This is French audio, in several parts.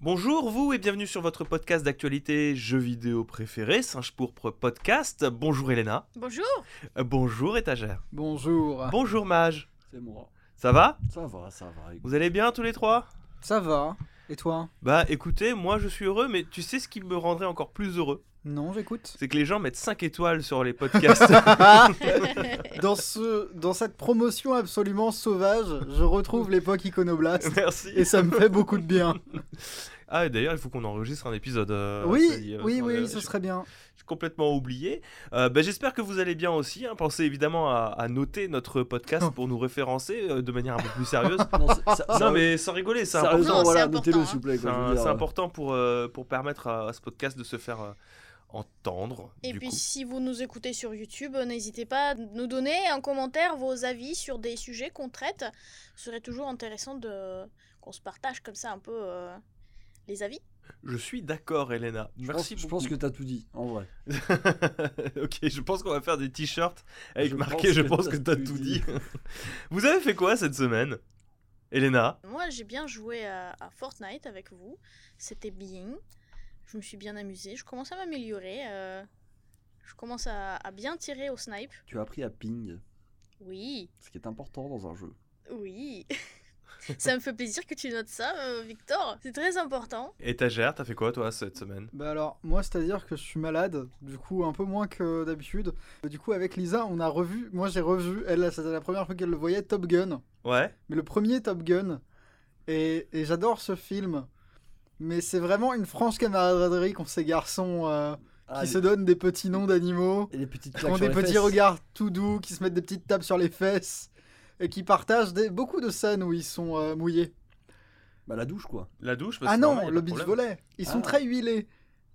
Bonjour vous et bienvenue sur votre podcast d'actualité jeux vidéo préféré, Singe Pourpre Podcast. Bonjour Elena. Bonjour. Euh, bonjour Étagère. Bonjour. Bonjour Mage. C'est moi. Ça va? Ça va, ça va. écoute. Vous allez bien tous les trois? Ça va Et toi? Bah écoutez, moi je suis heureux, mais tu sais ce qui me rendrait encore plus heureux? Non, j'écoute. C'est que les gens mettent 5 étoiles sur les podcasts. dans, ce, dans cette promotion absolument sauvage, je retrouve l'époque iconoblast. Merci. Et ça me fait beaucoup de bien. Ah et d'ailleurs il faut qu'on enregistre un épisode. euh, oui, dit, euh, oui, euh, oui, ce serait bien. J'ai complètement oublié. Euh, bah, J'espère que vous allez bien aussi. hein. Pensez évidemment à, à noter notre podcast pour nous référencer euh, de manière un peu plus sérieuse. Non, ça- mais sans rigoler, c'est important. Voilà, c'est notez-le important, s'il vous plaît. C'est euh, pour, euh, pour permettre à, à ce podcast de se faire euh, entendre. Et du puis coup. si vous nous écoutez sur YouTube, n'hésitez pas à nous donner en commentaire vos avis sur des sujets qu'on traite. Ce serait toujours intéressant de qu'on se partage comme ça un peu euh, les avis. Je suis d'accord, Elena. Je Merci pense, je pense que t'as tout dit, en vrai. ok, je pense qu'on va faire des t-shirts avec Je marqué pense Je pense que t'as tout tout dit. dit. vous avez fait quoi cette semaine Elena? Moi, j'ai bien joué à, à Fortnite avec vous. C'était bien. Je me suis bien amusée. Je commence à m'améliorer. euh, Je commence à, à bien tirer au snipe. Tu as appris à ping, Oui, ce qui est important dans un jeu. oui. ça me fait plaisir que tu notes ça, euh, Victor. C'est très important. Étagère, t'as fait quoi toi cette semaine? Bah alors, moi, c'est-à-dire que je suis malade, du coup, un peu moins que d'habitude. Du coup, avec Lisa, on a revu, moi j'ai revu, elle, c'était la première fois qu'elle le voyait, Top Gun. Ouais mais le premier Top Gun. Et, et j'adore ce film. Mais c'est vraiment une franche camaraderie qu'ont ces garçons euh, Ah, qui les- se donnent des petits noms d'animaux, Et les petites qui ont des petits fesses. regards tout doux, qui se mettent des petites tapes sur les fesses, et qui partagent des- beaucoup de scènes où ils sont euh, mouillés. Bah, la douche, quoi. La douche parce Ah non, normal, le beach volley. Ils sont Ah. très huilés.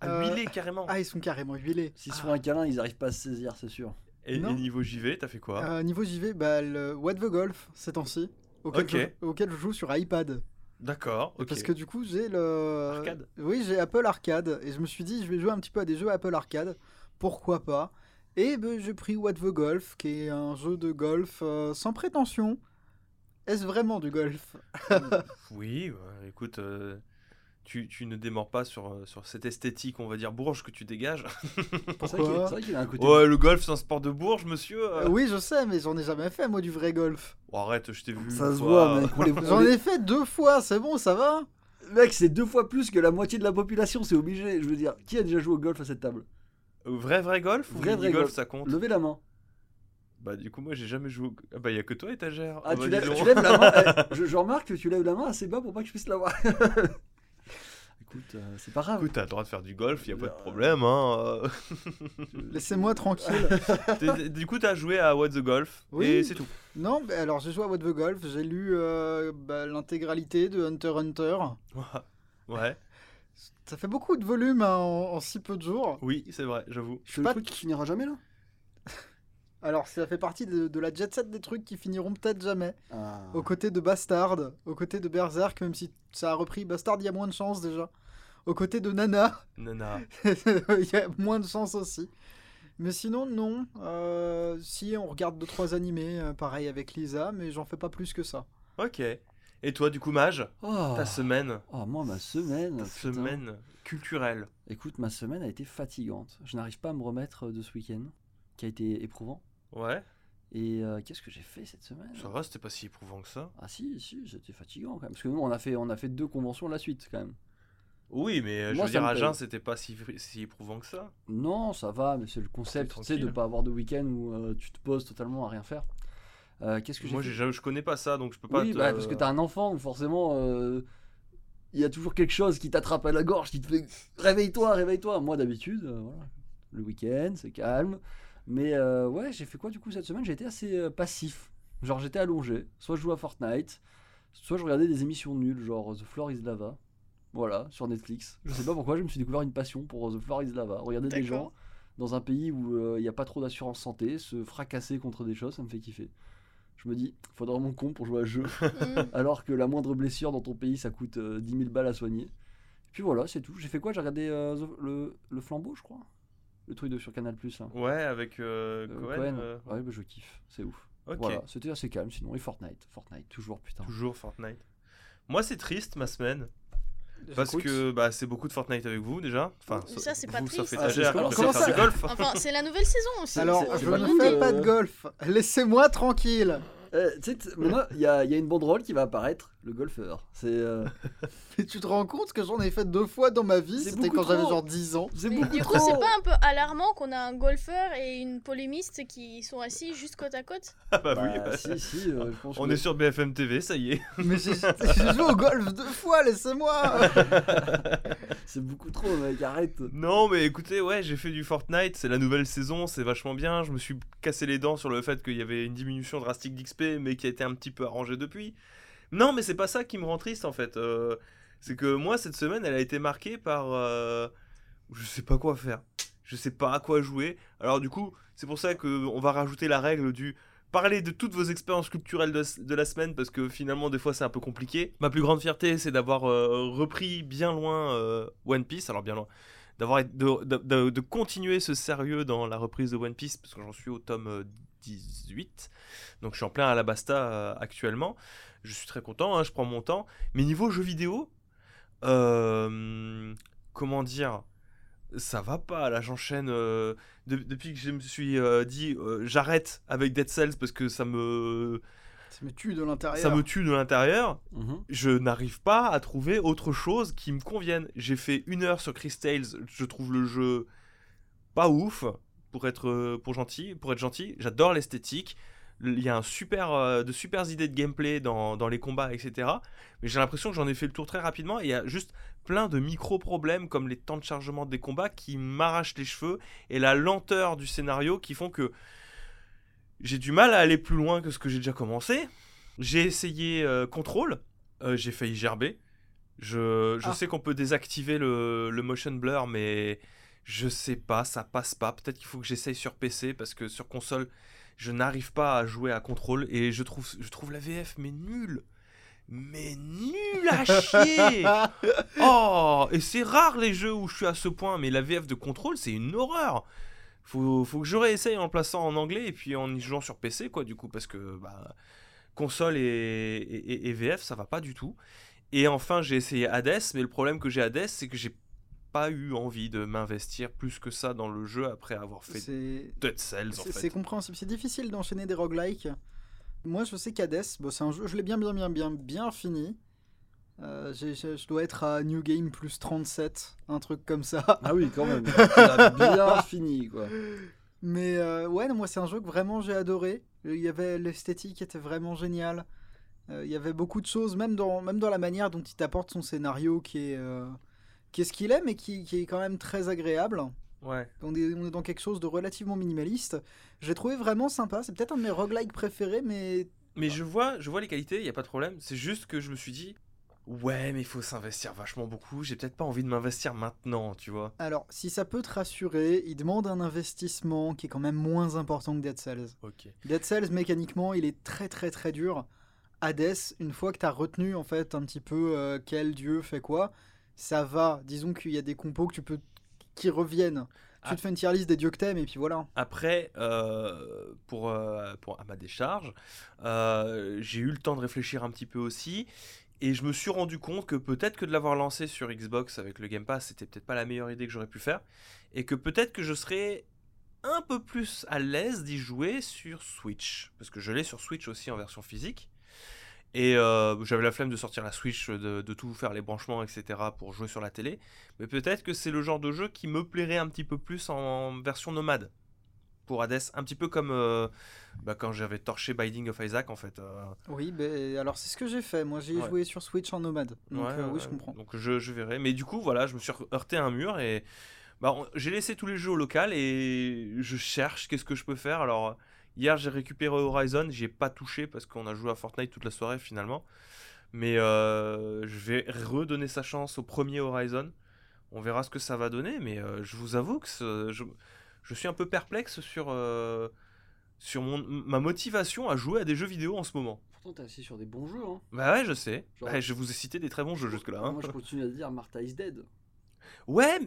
Ah, Euh, huilé carrément. Ah, ils sont carrément huilés. S'ils se font un câlin, ils arrivent pas à se saisir, c'est sûr. Et, niveau JV, t'as fait quoi? Euh, niveau JV, bah, le What the Golf, ces temps-ci, auquel, Ok. je, auquel je joue sur iPad. D'accord. Parce que du coup, j'ai le. Arcade. Oui, j'ai Apple Arcade. Et je me suis dit, je vais jouer un petit peu à des jeux Apple Arcade. Pourquoi pas? Et ben, j'ai pris What the Golf, qui est un jeu de golf euh, sans prétention. Est-ce vraiment du golf? Oui, ouais, écoute, euh, tu, tu ne démords pas sur, euh, sur cette esthétique, on va dire, bourge que tu dégages. C'est vrai qu'il Pourquoi c'est vrai qu'il a un côté. Ouais, le golf, c'est un sport de bourge, monsieur. euh. Oui, je sais, mais j'en ai jamais fait, moi, du vrai golf. Oh, arrête, je t'ai vu. Ça se voit, mec. J'en ai fait deux fois, c'est bon, ça va Mec, c'est deux fois plus que la moitié de la population, c'est obligé. Je veux dire, qui a déjà joué au golf à cette table? Euh, Vrai, vrai golf ou Vrai, vrai golf, golf. ça compte? Levez la main. Bah, du coup, moi, j'ai jamais joué. au- Ah, bah, y a que toi, étagère. Ah, bah, tu, dis lèves, tu lèves la main. eh, je, je remarque que tu lèves la main assez bas pour pas que je puisse la voir. Écoute, euh, c'est pas grave. Écoute, t'as le droit de faire du golf, y a pas de Euh, problème, hein. Laissez-moi tranquille. T'es- du coup, t'as joué à What the Golf Oui. et c'est tout. non, mais alors j'ai joué à What the Golf, j'ai lu euh, bah, l'intégralité de Hunter x Hunter. Ouais, Ça fait beaucoup de volume hein, en, en si peu de jours. oui, c'est vrai, j'avoue. C'est le pas- truc qui finira jamais là? Alors, ça fait partie de, de la jet set des trucs qui finiront peut-être jamais. ah. Aux côtés de Bastard, aux côtés de Berserk, même si ça a repris Bastard, il y a moins de chance déjà. Aux côtés de Nana, Nana. il y a moins de chance aussi. Mais sinon, non. Euh, si, on regarde 2-3 animés, euh, pareil avec Lisa, mais j'en fais pas plus que ça. Ok. Et toi, du coup, Mage, Oh. ta semaine, Oh, moi, ma semaine. ta putain. semaine culturelle. Écoute, ma semaine a été fatigante. Je n'arrive pas à me remettre de ce week-end, qui a été éprouvant. Ouais, Et euh, qu'est-ce que j'ai fait cette semaine? Ça va, c'était pas si éprouvant que ça. Ah si, si, c'était fatigant quand même. Parce que nous, on a fait, on a fait deux conventions à la suite quand même. Oui, mais euh, je veux dire, à. Jeun, c'était pas si, si éprouvant que ça. Non, ça va, mais c'est le concept, tu sais, de pas avoir de week-end où euh, tu te poses totalement à rien faire. Euh, qu'est-ce que j'ai Moi, je connais pas ça, donc je peux pas. Oui, te- bah, parce que t'as un enfant, donc forcément, euh, il y a toujours quelque chose qui t'attrape à la gorge, qui te fait réveille-toi, réveille-toi. Moi, d'habitude, voilà, le week-end, c'est calme. Mais ouais, j'ai fait quoi du coup cette semaine? J'ai été assez passif. Genre, j'étais allongé, soit je jouais à Fortnite, soit je regardais des émissions nulles, genre The Floor is Lava. Voilà, sur Netflix. Je sais pas pourquoi, je me suis découvert une passion pour The Floor is Lava. Regarder des gens dans un pays où euh, il n'y a pas trop d'assurance santé, se fracasser contre des choses, ça me fait kiffer. Je me dis, faudrait vraiment con pour jouer à ce jeu, Mm. alors que la moindre blessure dans ton pays, ça coûte euh, 10 000 balles à soigner. Puis voilà, c'est tout. J'ai fait quoi? J'ai regardé euh, The- le, le flambeau, je crois. Le truc de sur Canal Plus. Là. Ouais, avec euh, Euh, Cohen. Cohen. euh, Ouais, bah, je kiffe, c'est ouf. Voilà, c'était assez calme sinon. Et Fortnite, Fortnite, toujours putain. toujours Fortnite. Moi, c'est triste ma semaine. Parce que bah, c'est beaucoup de Fortnite avec vous déjà. Enfin, Mais ça, c'est pas vous, triste. Ah, c'est- ça du golf. Enfin, c'est la nouvelle saison aussi. Alors, je ne fais pas de golf. Laissez-moi tranquille. Euh, tu sais, t- maintenant, il y a, il y a une banderole qui va apparaître, le golfeur. C'est euh, Mais tu te rends compte que j'en ai fait deux fois dans ma vie? C'était quand j'avais genre 10 ans. c'est beaucoup du coup, trop. c'est pas un peu alarmant qu'on a un golfeur et une polémiste qui sont assis juste côte à côte? Ah bah, oui. Bah, ouais. si, si, euh, je pense On que- est sur BFM TV, ça y est. Mais j'ai j'ai joué au golf deux fois, laissez-moi C'est beaucoup trop, mec, arrête. Non, mais écoutez, ouais, j'ai fait du Fortnite, c'est la nouvelle saison, c'est vachement bien. Je me suis cassé les dents sur le fait qu'il y avait une diminution drastique d'XP, mais qui a été un petit peu arrangée depuis. Non, mais c'est pas ça qui me rend triste en fait. Euh, c'est que moi, cette semaine, elle a été marquée par. euh, je sais pas quoi faire. Je sais pas à quoi jouer. Alors, du coup, c'est pour ça qu'on va rajouter la règle du. Parler de toutes vos expériences culturelles de, de la semaine parce que finalement des fois c'est un peu compliqué. Ma plus grande fierté c'est d'avoir euh, repris bien loin euh, One Piece, alors bien loin, d'avoir de, de- de- continuer ce sérieux dans la reprise de One Piece parce que j'en suis au tome euh, 18 donc je suis en plein Alabasta euh, actuellement je suis très content hein, je prends mon temps mais niveau jeux vidéo euh, comment dire ça va pas là j'enchaîne euh, de- depuis que je me suis euh, dit j'arrête avec Dead Cells parce que ça me Ça me tue de l'intérieur. ça me tue de l'intérieur Mhm. je n'arrive pas à trouver autre chose qui me convienne. J'ai fait une heure sur Chris Tales, je trouve le jeu pas ouf pour être pour gentil, pour être gentil. J'adore l'esthétique. Il y a un super, euh, de super idées de gameplay dans, dans les combats, etc. Mais j'ai l'impression que j'en ai fait le tour très rapidement et il y a juste plein de micro-problèmes comme les temps de chargement des combats qui m'arrachent les cheveux et la lenteur du scénario qui font que j'ai du mal à aller plus loin que ce que j'ai déjà commencé. J'ai essayé euh, Control, euh, j'ai failli gerber. Je, je Ah. sais qu'on peut désactiver le, le motion blur, mais je sais pas, ça passe pas. Peut-être qu'il faut que j'essaye sur PC parce que sur console, je n'arrive pas à jouer à Control et je trouve, je trouve la VF mais nulle. Mais nulle à chier Oh Et c'est rare les jeux où je suis à ce point, mais la VF de Control, c'est une horreur faut, faut que je réessaye en le plaçant en anglais et puis en y jouant sur PC, quoi, du coup, parce que bah, console et, et- et VF, ça va pas du tout. Et enfin, j'ai essayé Hades, mais le problème que j'ai Hades, c'est que j'ai pas eu envie de m'investir plus que ça dans le jeu après avoir fait C'est Dead Cells, en c'est- compréhensible. C'est difficile d'enchaîner des roguelikes. Moi, je sais qu'Hades, bon, c'est un jeu, je l'ai bien, bien, bien, bien, bien fini. Euh, je dois être à New Game plus 37, un truc comme ça. Ah oui, quand même. Bien fini, quoi. Mais euh, ouais, non, moi c'est un jeu que vraiment j'ai adoré. Il y avait l'esthétique était vraiment géniale. Euh, il y avait beaucoup de choses, même dans, même dans la manière dont il t'apporte son scénario qui est, euh, qui est ce qu'il est, mais qui, qui est quand même très agréable. Ouais. On est, on est dans quelque chose de relativement minimaliste. J'ai trouvé vraiment sympa. C'est peut-être un de mes roguelikes préférés, mais Mais je vois, je vois les qualités, il y a pas de problème. C'est juste que je me suis dit, ouais, mais il faut s'investir vachement beaucoup. J'ai peut-être pas envie de m'investir maintenant, tu vois. alors si ça peut te rassurer, il demande un investissement qui est quand même moins important que Dead Cells. Ok. Dead Cells, mécaniquement, il est très très très dur. Hades, une fois que tu as retenu en fait un petit peu euh, quel dieu fait quoi, ça va. Disons qu'il y a des compos que tu peux qui reviennent. Ah. Tu te fais une tier list des dieux que t'aimes et puis voilà. Après, euh, pour, euh, pour, à ma décharge, euh, j'ai eu le temps de réfléchir un petit peu aussi. Et je me suis rendu compte que peut-être que de l'avoir lancé sur Xbox avec le Game Pass, c'était peut-être pas la meilleure idée que j'aurais pu faire. Et que peut-être que je serais un peu plus à l'aise d'y jouer sur Switch. Parce que je l'ai sur Switch aussi en version physique. Et euh, j'avais la flemme de sortir la Switch, de, de tout faire les branchements, etc. pour jouer sur la télé. Mais peut-être que c'est le genre de jeu qui me plairait un petit peu plus en version nomade pour Hades, un petit peu comme euh, bah, quand j'avais torché Binding of Isaac en fait. euh, Oui, ben alors c'est ce que j'ai fait. Moi j'ai Ouais. joué sur Switch en nomade. Donc ouais, oui, je comprends. Donc je, je verrai. Mais du coup, voilà, je me suis heurté à un mur et bah, j'ai laissé tous les jeux au local et je cherche qu'est-ce que je peux faire. Alors hier j'ai récupéré Horizon, j'y ai pas touché parce qu'on a joué à Fortnite toute la soirée finalement. Mais euh, je vais redonner sa chance au premier Horizon. On verra ce que ça va donner, mais euh, je vous avoue que ce- je, je suis un peu perplexe sur, euh, sur mon, ma motivation à jouer à des jeux vidéo en ce moment. Pourtant, t'es assis sur des bons jeux, hein. Bah ouais, je sais. Genre- Ouais, je vous ai cité des très bons jeux jusque-là. hein. Moi, je continue à dire Martha is dead. Ouais,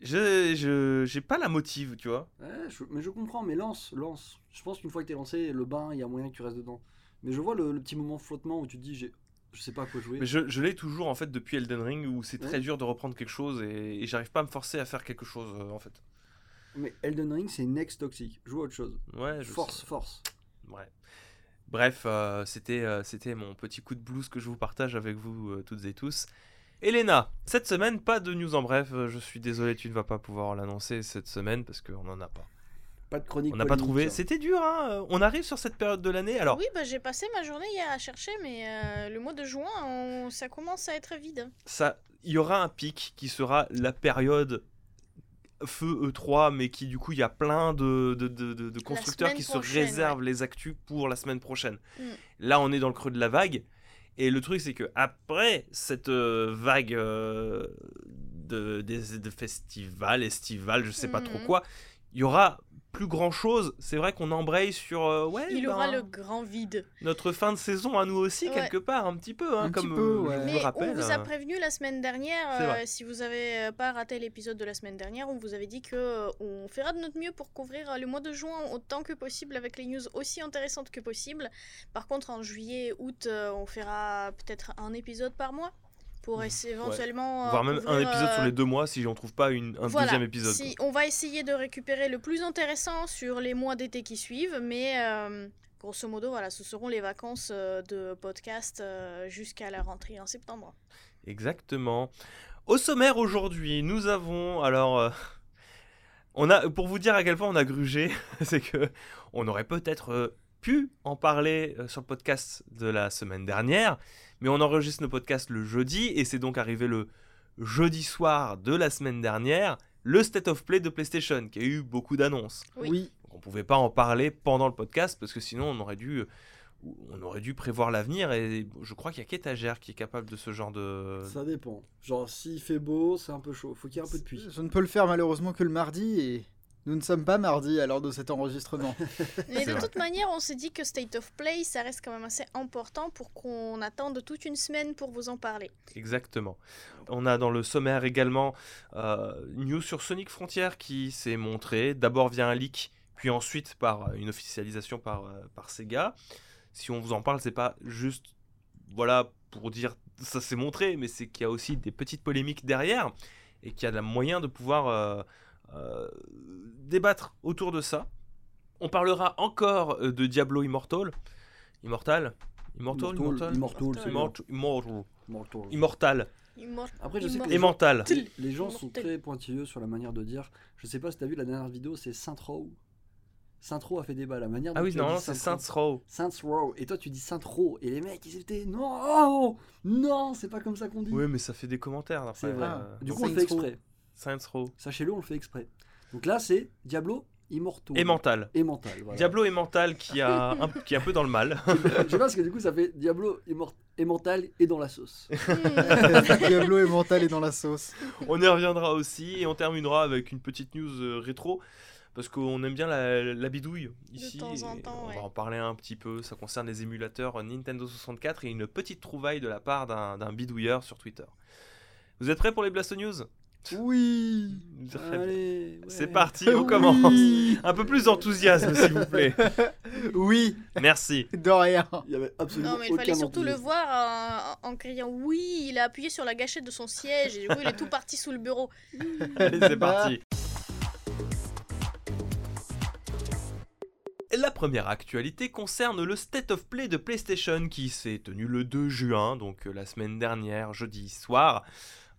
je, j'ai pas la motive, tu vois. Ouais, je- mais je comprends, mais lance, lance. Je pense qu'une fois que t'es lancé, le bain, il y a moyen que tu restes dedans. Mais je vois le, le petit moment flottement où tu te dis, j'ai, Je sais pas à quoi jouer. Mais je, je l'ai toujours en fait depuis Elden Ring où c'est très dur de reprendre quelque chose et, et j'arrive pas à me forcer à faire quelque chose euh, en fait. Mais Elden Ring, c'est next toxique. Joue à autre chose. Ouais, je Force, sais. force. Ouais. Bref, euh, c'était euh, c'était mon petit coup de blues que je vous partage avec vous toutes et tous. Elena, cette semaine, pas de news en bref. euh, Je suis désolé, tu ne vas pas pouvoir l'annoncer cette semaine parce qu'on n'en a pas. Pas de chronique. On n'a pas trouvé. hein. C'était dur, hein. euh, On arrive sur cette période de l'année. Alors, Oui, bah, j'ai passé ma journée hier à chercher, mais euh, le mois de juin, on- ça commence à être vide. ça, il y aura un pic qui sera la période feu E3, mais qui du coup il y a plein de, de, de- de- de constructeurs qui se réservent les actus pour la semaine prochaine. Mm. Là, on est dans le creux de la vague. Et le truc, c'est que après cette euh, vague euh, de, des- de festivals, estivales, je sais pas trop Mhm. quoi, il y aura plus grand chose. C'est vrai qu'on embraye sur euh, ouais, Il aura ben, le grand vide. notre fin de saison à nous aussi Ouais. quelque part un petit peu, hein, Un comme petit peu, euh, ouais. je vous Mais rappelle. on vous a euh, prévenu la semaine dernière, euh, si vous avez euh, pas raté l'épisode de la semaine dernière, on vous avait dit que euh, on fera de notre mieux pour couvrir euh, le mois de juin autant que possible avec les news aussi intéressantes que possible. Par contre, en juillet, août, euh, on fera peut-être un épisode par mois pour essayer éventuellement. euh, Voire même un épisode sur euh, les deux mois si on trouve pas une, un voilà, deuxième épisode. si- on va essayer de récupérer le plus intéressant sur les mois d'été qui suivent, mais euh, grosso modo, voilà, ce seront les vacances de podcast jusqu'à la rentrée en septembre. Exactement. Au sommaire aujourd'hui, nous avons alors euh, on a pour vous dire à quel point on a grugé, c'est que on aurait peut-être euh, pu en parler euh, sur le podcast de la semaine dernière, mais on enregistre nos podcasts le jeudi et c'est donc arrivé le jeudi soir de la semaine dernière, le State of Play de PlayStation qui a eu beaucoup d'annonces. Oui. Donc on pouvait pas en parler pendant le podcast parce que sinon on aurait dû on aurait dû prévoir l'avenir et je crois qu'il y a qu'étagère qui est capable de ce genre de Ça dépend. Genre, s'il fait beau, c'est un peu chaud. Faut qu'il y ait un peu de pluie. Je ne peux le faire malheureusement que le mardi et nous ne sommes pas mardi à l'heure de cet enregistrement. Mais de vrai. toute manière, on s'est dit que State of Play, ça reste quand même assez important pour qu'on attende toute une semaine pour vous en parler. Exactement. On a dans le sommaire également euh, news sur Sonic Frontier qui s'est montré d'abord via un leak, puis ensuite par une officialisation par, euh, par Sega. Si on vous en parle, c'est pas juste voilà pour dire ça s'est montré, mais c'est qu'il y a aussi des petites polémiques derrière et qu'il y a moyen de pouvoir euh, débattre autour de ça. On parlera encore euh, de Diablo Immortal. Immortal Immortal Immortal, Immortal Immortal, Immortal Immortal Mortal. Immortal Immor- Après, je sais que les et gens, les gens sont Immortal. très pointilleux sur la manière de dire. Je sais pas si t'as vu la dernière vidéo, c'est Saint Row. Saint Row a fait débat. La manière Ah oui, normalement c'est Saint Row. Saints Row. Et toi, tu dis Saint Row. Et les mecs, ils étaient non, non, c'est pas comme ça qu'on dit. Oui, mais ça fait des commentaires après. c'est vrai. euh, du coup, on fait exprès. Saints Row. Sachez-le, on le fait exprès. Donc là, c'est Diablo Immortal. Et mental. Et mental. voilà. Diablo et mental qui, a un, qui est un peu dans le mal. Je sais pas parce que du coup, ça fait Diablo et mental et dans la sauce. Diablo est mental et dans la sauce. on y reviendra aussi et on terminera avec une petite news euh, rétro. Parce qu'on aime bien la, la bidouille ici. temps en et temps, on ouais. va en parler un petit peu. Ça concerne les émulateurs Nintendo 64 et une petite trouvaille de la part d'un d'un bidouilleur sur Twitter. Vous êtes prêts pour les Blast News? Oui. Allez, ouais. C'est parti, on commence. Un peu plus d'enthousiasme, s'il vous plaît. Oui, Merci. de rien. Il y avait absolument Non, mais il fallait surtout le voir en, en criant oui. Il a appuyé sur la gâchette de son siège et du coup, il est tout parti sous le bureau. Allez, c'est parti. La première actualité concerne le State of Play de PlayStation qui s'est tenu le 2 juin, donc euh, la semaine dernière, jeudi soir,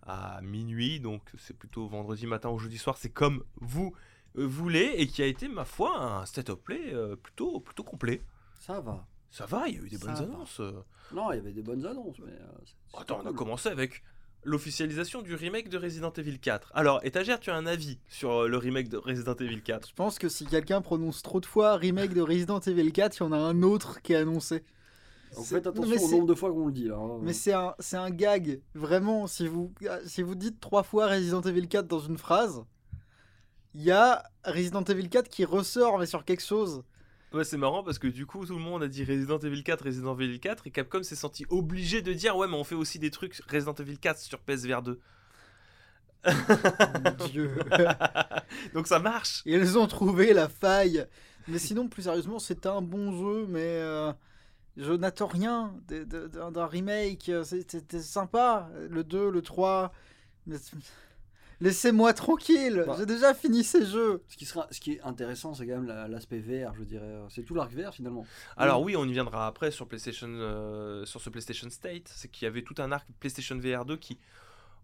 à minuit, donc c'est plutôt vendredi matin ou jeudi soir, c'est comme vous euh, voulez, et qui a été, ma foi, un State of Play euh, plutôt, plutôt complet. Ça va. Ça va, il y a eu des Ça bonnes va. annonces. euh. Non, il y avait des bonnes annonces, mais. euh, Attends, on a cool. commencé avec l'officialisation du remake de Resident Evil 4. Alors, étagère, tu as un avis sur le remake de Resident Evil 4 Je pense que si quelqu'un prononce trop de fois remake de Resident Evil 4, il y en a un autre qui est annoncé. Donc C'est- faites attention au nombre de fois qu'on le dit là. hein. Mais c'est un, c'est un gag. Vraiment, si vous, si vous dites trois fois Resident Evil 4 dans une phrase, il y a Resident Evil 4 qui ressort, mais sur quelque chose. Ouais, c'est marrant parce que du coup, tout le monde a dit Resident Evil 4, Resident Evil 4, et Capcom s'est senti obligé de dire Ouais, mais on fait aussi des trucs Resident Evil 4 sur PSVR 2. Mon Dieu. Donc ça marche Ils ont trouvé la faille. Mais sinon, plus sérieusement, c'est un bon jeu, mais euh, Je n'attends rien d'un remake. euh, C'était sympa. Le 2, le 3. mais- Laissez-moi tranquille. Bah. J'ai déjà fini ces jeux. Ce qui, sera, ce qui est intéressant, c'est quand même la- l'aspect VR, je dirais. C'est tout l'arc VR finalement. Alors oui, on y viendra après sur PlayStation, euh, sur ce PlayStation State, c'est qu'il y avait tout un arc PlayStation VR 2 qui,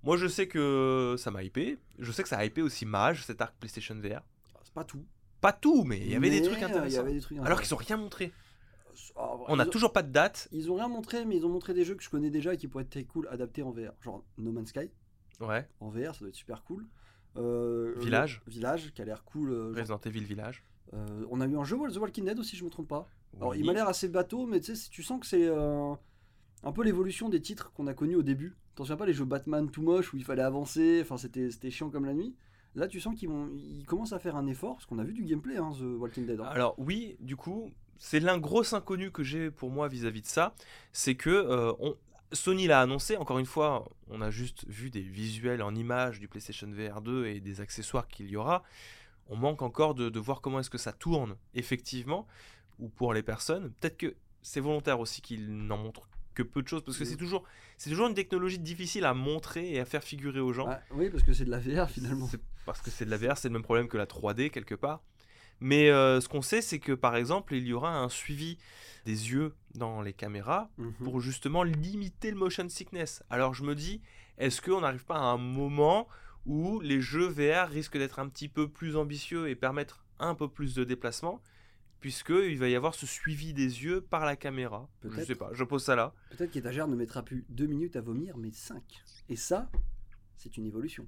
moi je sais que ça m'a hypé, je sais que ça a hypé aussi Mage cet arc PlayStation VR. C'est pas tout. Pas tout, mais il y avait des trucs Il y intéressants. avait des trucs Alors qu'ils ont rien montré. Ah, On n'a toujours pas de date. Ils ont rien montré, mais ils ont montré des jeux que je connais déjà et qui pourraient être très cool adaptés en VR. Genre No Man's Sky Ouais. en VR, ça doit être super cool. Euh, Village. le- Village, qui a l'air cool. euh, genre- Resident Evil Village. euh, on a eu un jeu The Walking Dead aussi, je me trompe pas. Alors il m'a l'air assez bateau, mais tu sais, tu sens que c'est euh, un peu l'évolution des titres qu'on a connus au début. T'en souviens pas les jeux Batman tout moche où il fallait avancer, enfin c'était chiant comme la nuit. Là tu sens qu'ils ils commencent à faire un effort, parce qu'on a vu du gameplay, hein, The Walking Dead. hein. Alors oui, du coup, c'est l'un gros inconnu que j'ai pour moi vis-à-vis de ça, c'est que euh, on- Sony l'a annoncé, encore une fois, on a juste vu des visuels en images du PlayStation VR 2 et des accessoires qu'il y aura. On manque encore de, de voir comment est-ce que ça tourne effectivement, ou pour les personnes. Peut-être que c'est volontaire aussi qu'ils n'en montrent que peu de choses, parce que c'est toujours, c'est toujours une technologie difficile à montrer et à faire figurer aux gens. Ah, oui, parce que c'est de la VR finalement. Parce que c'est de la VR, c'est le même problème que la 3D quelque part. Mais euh, ce qu'on sait, c'est que par exemple, il y aura un suivi des yeux dans les caméras Mhm. pour justement limiter le motion sickness. Alors je me dis, est-ce qu'on n'arrive pas à un moment où les jeux VR risquent d'être un petit peu plus ambitieux et permettre un peu plus de déplacement puisqu'il va y avoir ce suivi des yeux par la caméra? Je Peut-être. sais pas, je pose ça là. Peut-être qu'étagère ne mettra plus deux minutes à vomir, mais 5. Et ça, c'est une évolution.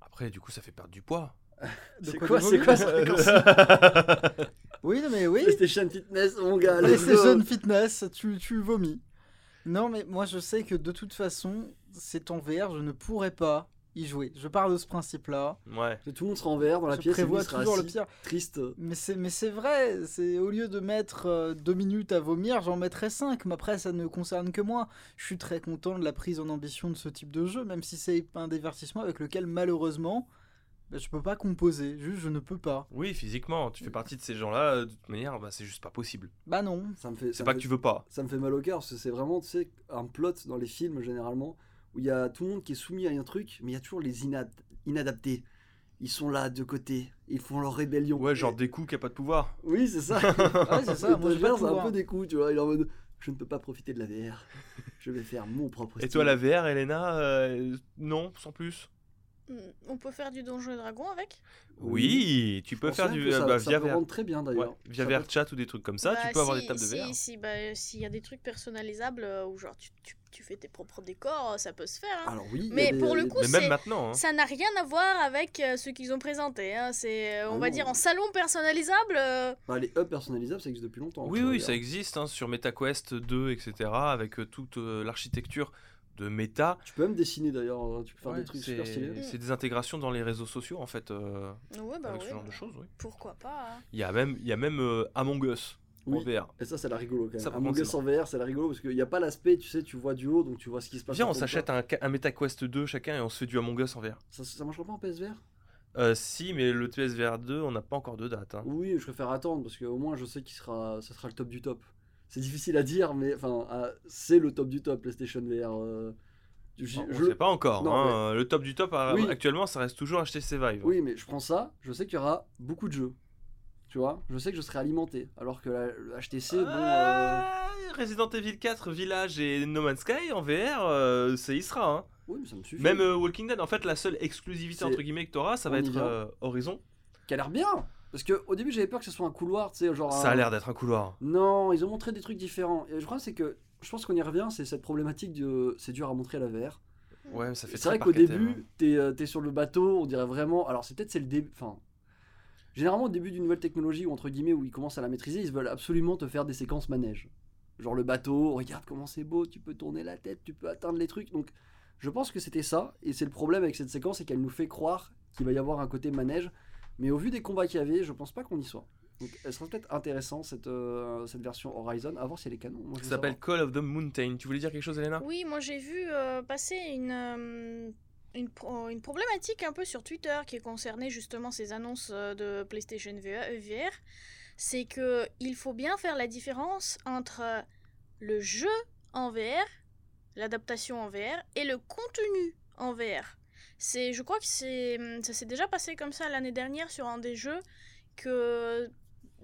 Après, du coup, ça fait perdre du poids. C'est quoi c'est quoi ce Oui, non, mais oui. PlayStation Fitness, mon gars. let's PlayStation. Fitness, tu, tu vomis. Non, mais moi je sais que de toute façon, c'est en VR, je ne pourrais pas y jouer. Je pars de ce principe-là. Ouais. Tout le monde sera en VR dans la je pièce prévois toujours le pire. triste. Mais c'est, mais c'est vrai, c'est au lieu de mettre euh, deux minutes à vomir, j'en mettrais cinq. Mais après, ça ne concerne que moi. Je suis très content de la prise en ambition de ce type de jeu, même si c'est un divertissement avec lequel malheureusement, je peux pas composer. Juste, je ne peux pas. Oui, physiquement, tu fais partie de ces gens-là, de toute manière, bah, c'est juste pas possible. Bah non. Ça me fait, C'est pas fait- que tu veux pas. ça me fait mal au cœur parce que c'est vraiment tu sais un plot dans les films généralement où il y a tout le monde qui est soumis à un truc mais il y a toujours les inad- inadaptés ils sont là de côté ils font leur rébellion Ouais, genre Et- des coups qui a pas de pouvoir. oui c'est ça Ouais, c'est ça. Moi, c'est un peu des coups tu vois il est en mode je ne peux pas profiter de la VR je vais faire mon propre Et style. toi, la VR, Elena, euh, non, sans plus. Hmm, On peut faire du Donjon et Dragon avec Oui, tu Je peux faire du ça, bah, ça via peut rendre très bien d'ailleurs Ouais, via Ça peut VR être- chat ou des trucs comme ça, Bah, tu peux avoir si- des tables de si- VR. Si, bah, s'il y a des trucs personnalisables euh, où genre tu, tu- tu fais tes propres décors, ça peut se faire. hein. alors oui Mais des- pour le coup, Mais même maintenant, hein. Ça n'a rien à voir avec euh, ce qu'ils ont présenté. hein. C'est, euh, on Ah va non. dire, en salon personnalisable. euh, bah, les hubs personnalisables ça existe depuis longtemps Oui, oui, ça existe hein, sur MetaQuest 2, etc. Avec euh, toute euh, l'architecture de Meta. tu peux même dessiner d'ailleurs hein, tu peux faire Ouais, des trucs super c'est stylés c'est des intégrations dans les réseaux sociaux, en fait, euh, Ouais, bah avec ouais, ce genre de choses. Oui. Pourquoi pas hein. Il y a même, il y a même euh, Among Us en Oui. VR. Et ça, c'est la rigolo quand même. Ça, Among Us en VR, c'est la rigolo parce qu'il n'y a pas l'aspect, tu sais, tu vois du haut, donc tu vois ce qui se passe. Viens, on s'achète un, un MetaQuest 2 chacun et on se fait du Among Us en VR. Ça, ça marchera pas en PSVR Euh, si, mais le PSVR 2, on n'a pas encore de date. hein. Oui, je préfère attendre parce qu'au moins je sais qu'il sera, ça sera le top du top. C'est difficile à dire, mais enfin, c'est le top du top PlayStation VR. euh, je- on je- sait pas encore. Non, hein. Le top du top, euh, Oui. actuellement, ça reste toujours HTC Vive. Oui, mais je prends ça, je sais qu'il y aura beaucoup de jeux. Tu vois, je sais que je serai alimenté. Alors que la, le HTC, bon. euh, Ah, Resident Evil 4 Village et No Man's Sky en VR, euh, ça y sera. hein. Oui, mais ça me suffit. Même euh, Walking Dead, en fait, la seule exclusivité entre guillemets que t'auras, ça va On être euh, Horizon. Qui a l'air bien Parce qu'au début, j'avais peur que ce soit un couloir, tu sais, genre. Ça a l'air d'être un couloir. Non, ils ont montré des trucs différents. Et le problème, c'est que je pense qu'on y revient, c'est cette problématique de. C'est dur à montrer la VR. Ouais, mais ça fait C'est vrai qu'au à début, t'es euh, t'es sur le bateau, on dirait vraiment. Alors, c'est peut-être c'est le début. Enfin. Généralement, au début d'une nouvelle technologie, ou entre guillemets, où ils commencent à la maîtriser, ils veulent absolument te faire des séquences manège. Genre le bateau, regarde comment c'est beau, tu peux tourner la tête, tu peux atteindre les trucs. Donc, je pense que c'était ça. Et c'est le problème avec cette séquence, c'est qu'elle nous fait croire qu'il va y avoir un côté manège. Mais au vu des combats qu'il y avait, je pense pas qu'on y soit. Donc, elle sera peut-être intéressante cette, euh, cette version Horizon, à voir si elle est canon. Moi, Ça s'appelle. Call of the Mountain. Tu voulais dire quelque chose, Elena? Oui, moi j'ai vu euh, passer une, euh, une, pro- une problématique un peu sur Twitter qui concernait justement ces annonces de PlayStation VR. VR. C'est que il faut bien faire la différence entre le jeu en VR, l'adaptation en VR, et le contenu en VR. C'est, je crois que c'est, ça s'est déjà passé comme ça l'année dernière sur un des jeux que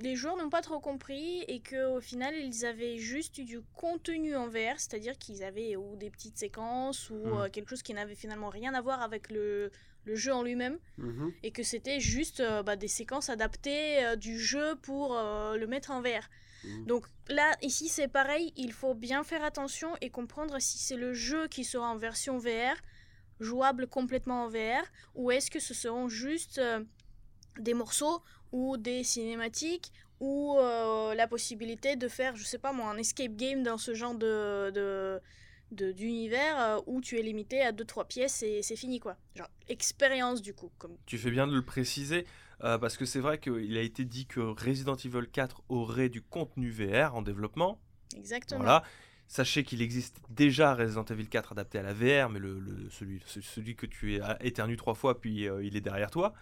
les joueurs n'ont pas trop compris et que au final ils avaient juste eu du contenu en VR, c'est-à-dire qu'ils avaient ou des petites séquences ou Mhm. euh, quelque chose qui n'avait finalement rien à voir avec le, le jeu en lui-même Mhm. et que c'était juste euh, bah, des séquences adaptées euh, du jeu pour le mettre en VR. Mhm. Donc là, ici c'est pareil, il faut bien faire attention et comprendre si c'est le jeu qui sera en version VR, jouable complètement en VR, ou est-ce que ce seront juste euh, des morceaux ou des cinématiques ou euh, la possibilité de faire, je sais pas moi, un escape game dans ce genre de... de de- d'univers euh, où tu es limité à 2-3 pièces et c'est fini quoi. Genre expérience du coup. Comme... Tu fais bien de le préciser, euh, parce que c'est vrai qu'il a été dit que Resident Evil 4 aurait du contenu VR en développement. Exactement. Voilà. Sachez qu'il existe déjà Resident Evil 4 adapté à la VR, mais le, le- celui, ce- celui que tu es éternu trois fois, puis euh, il est derrière toi.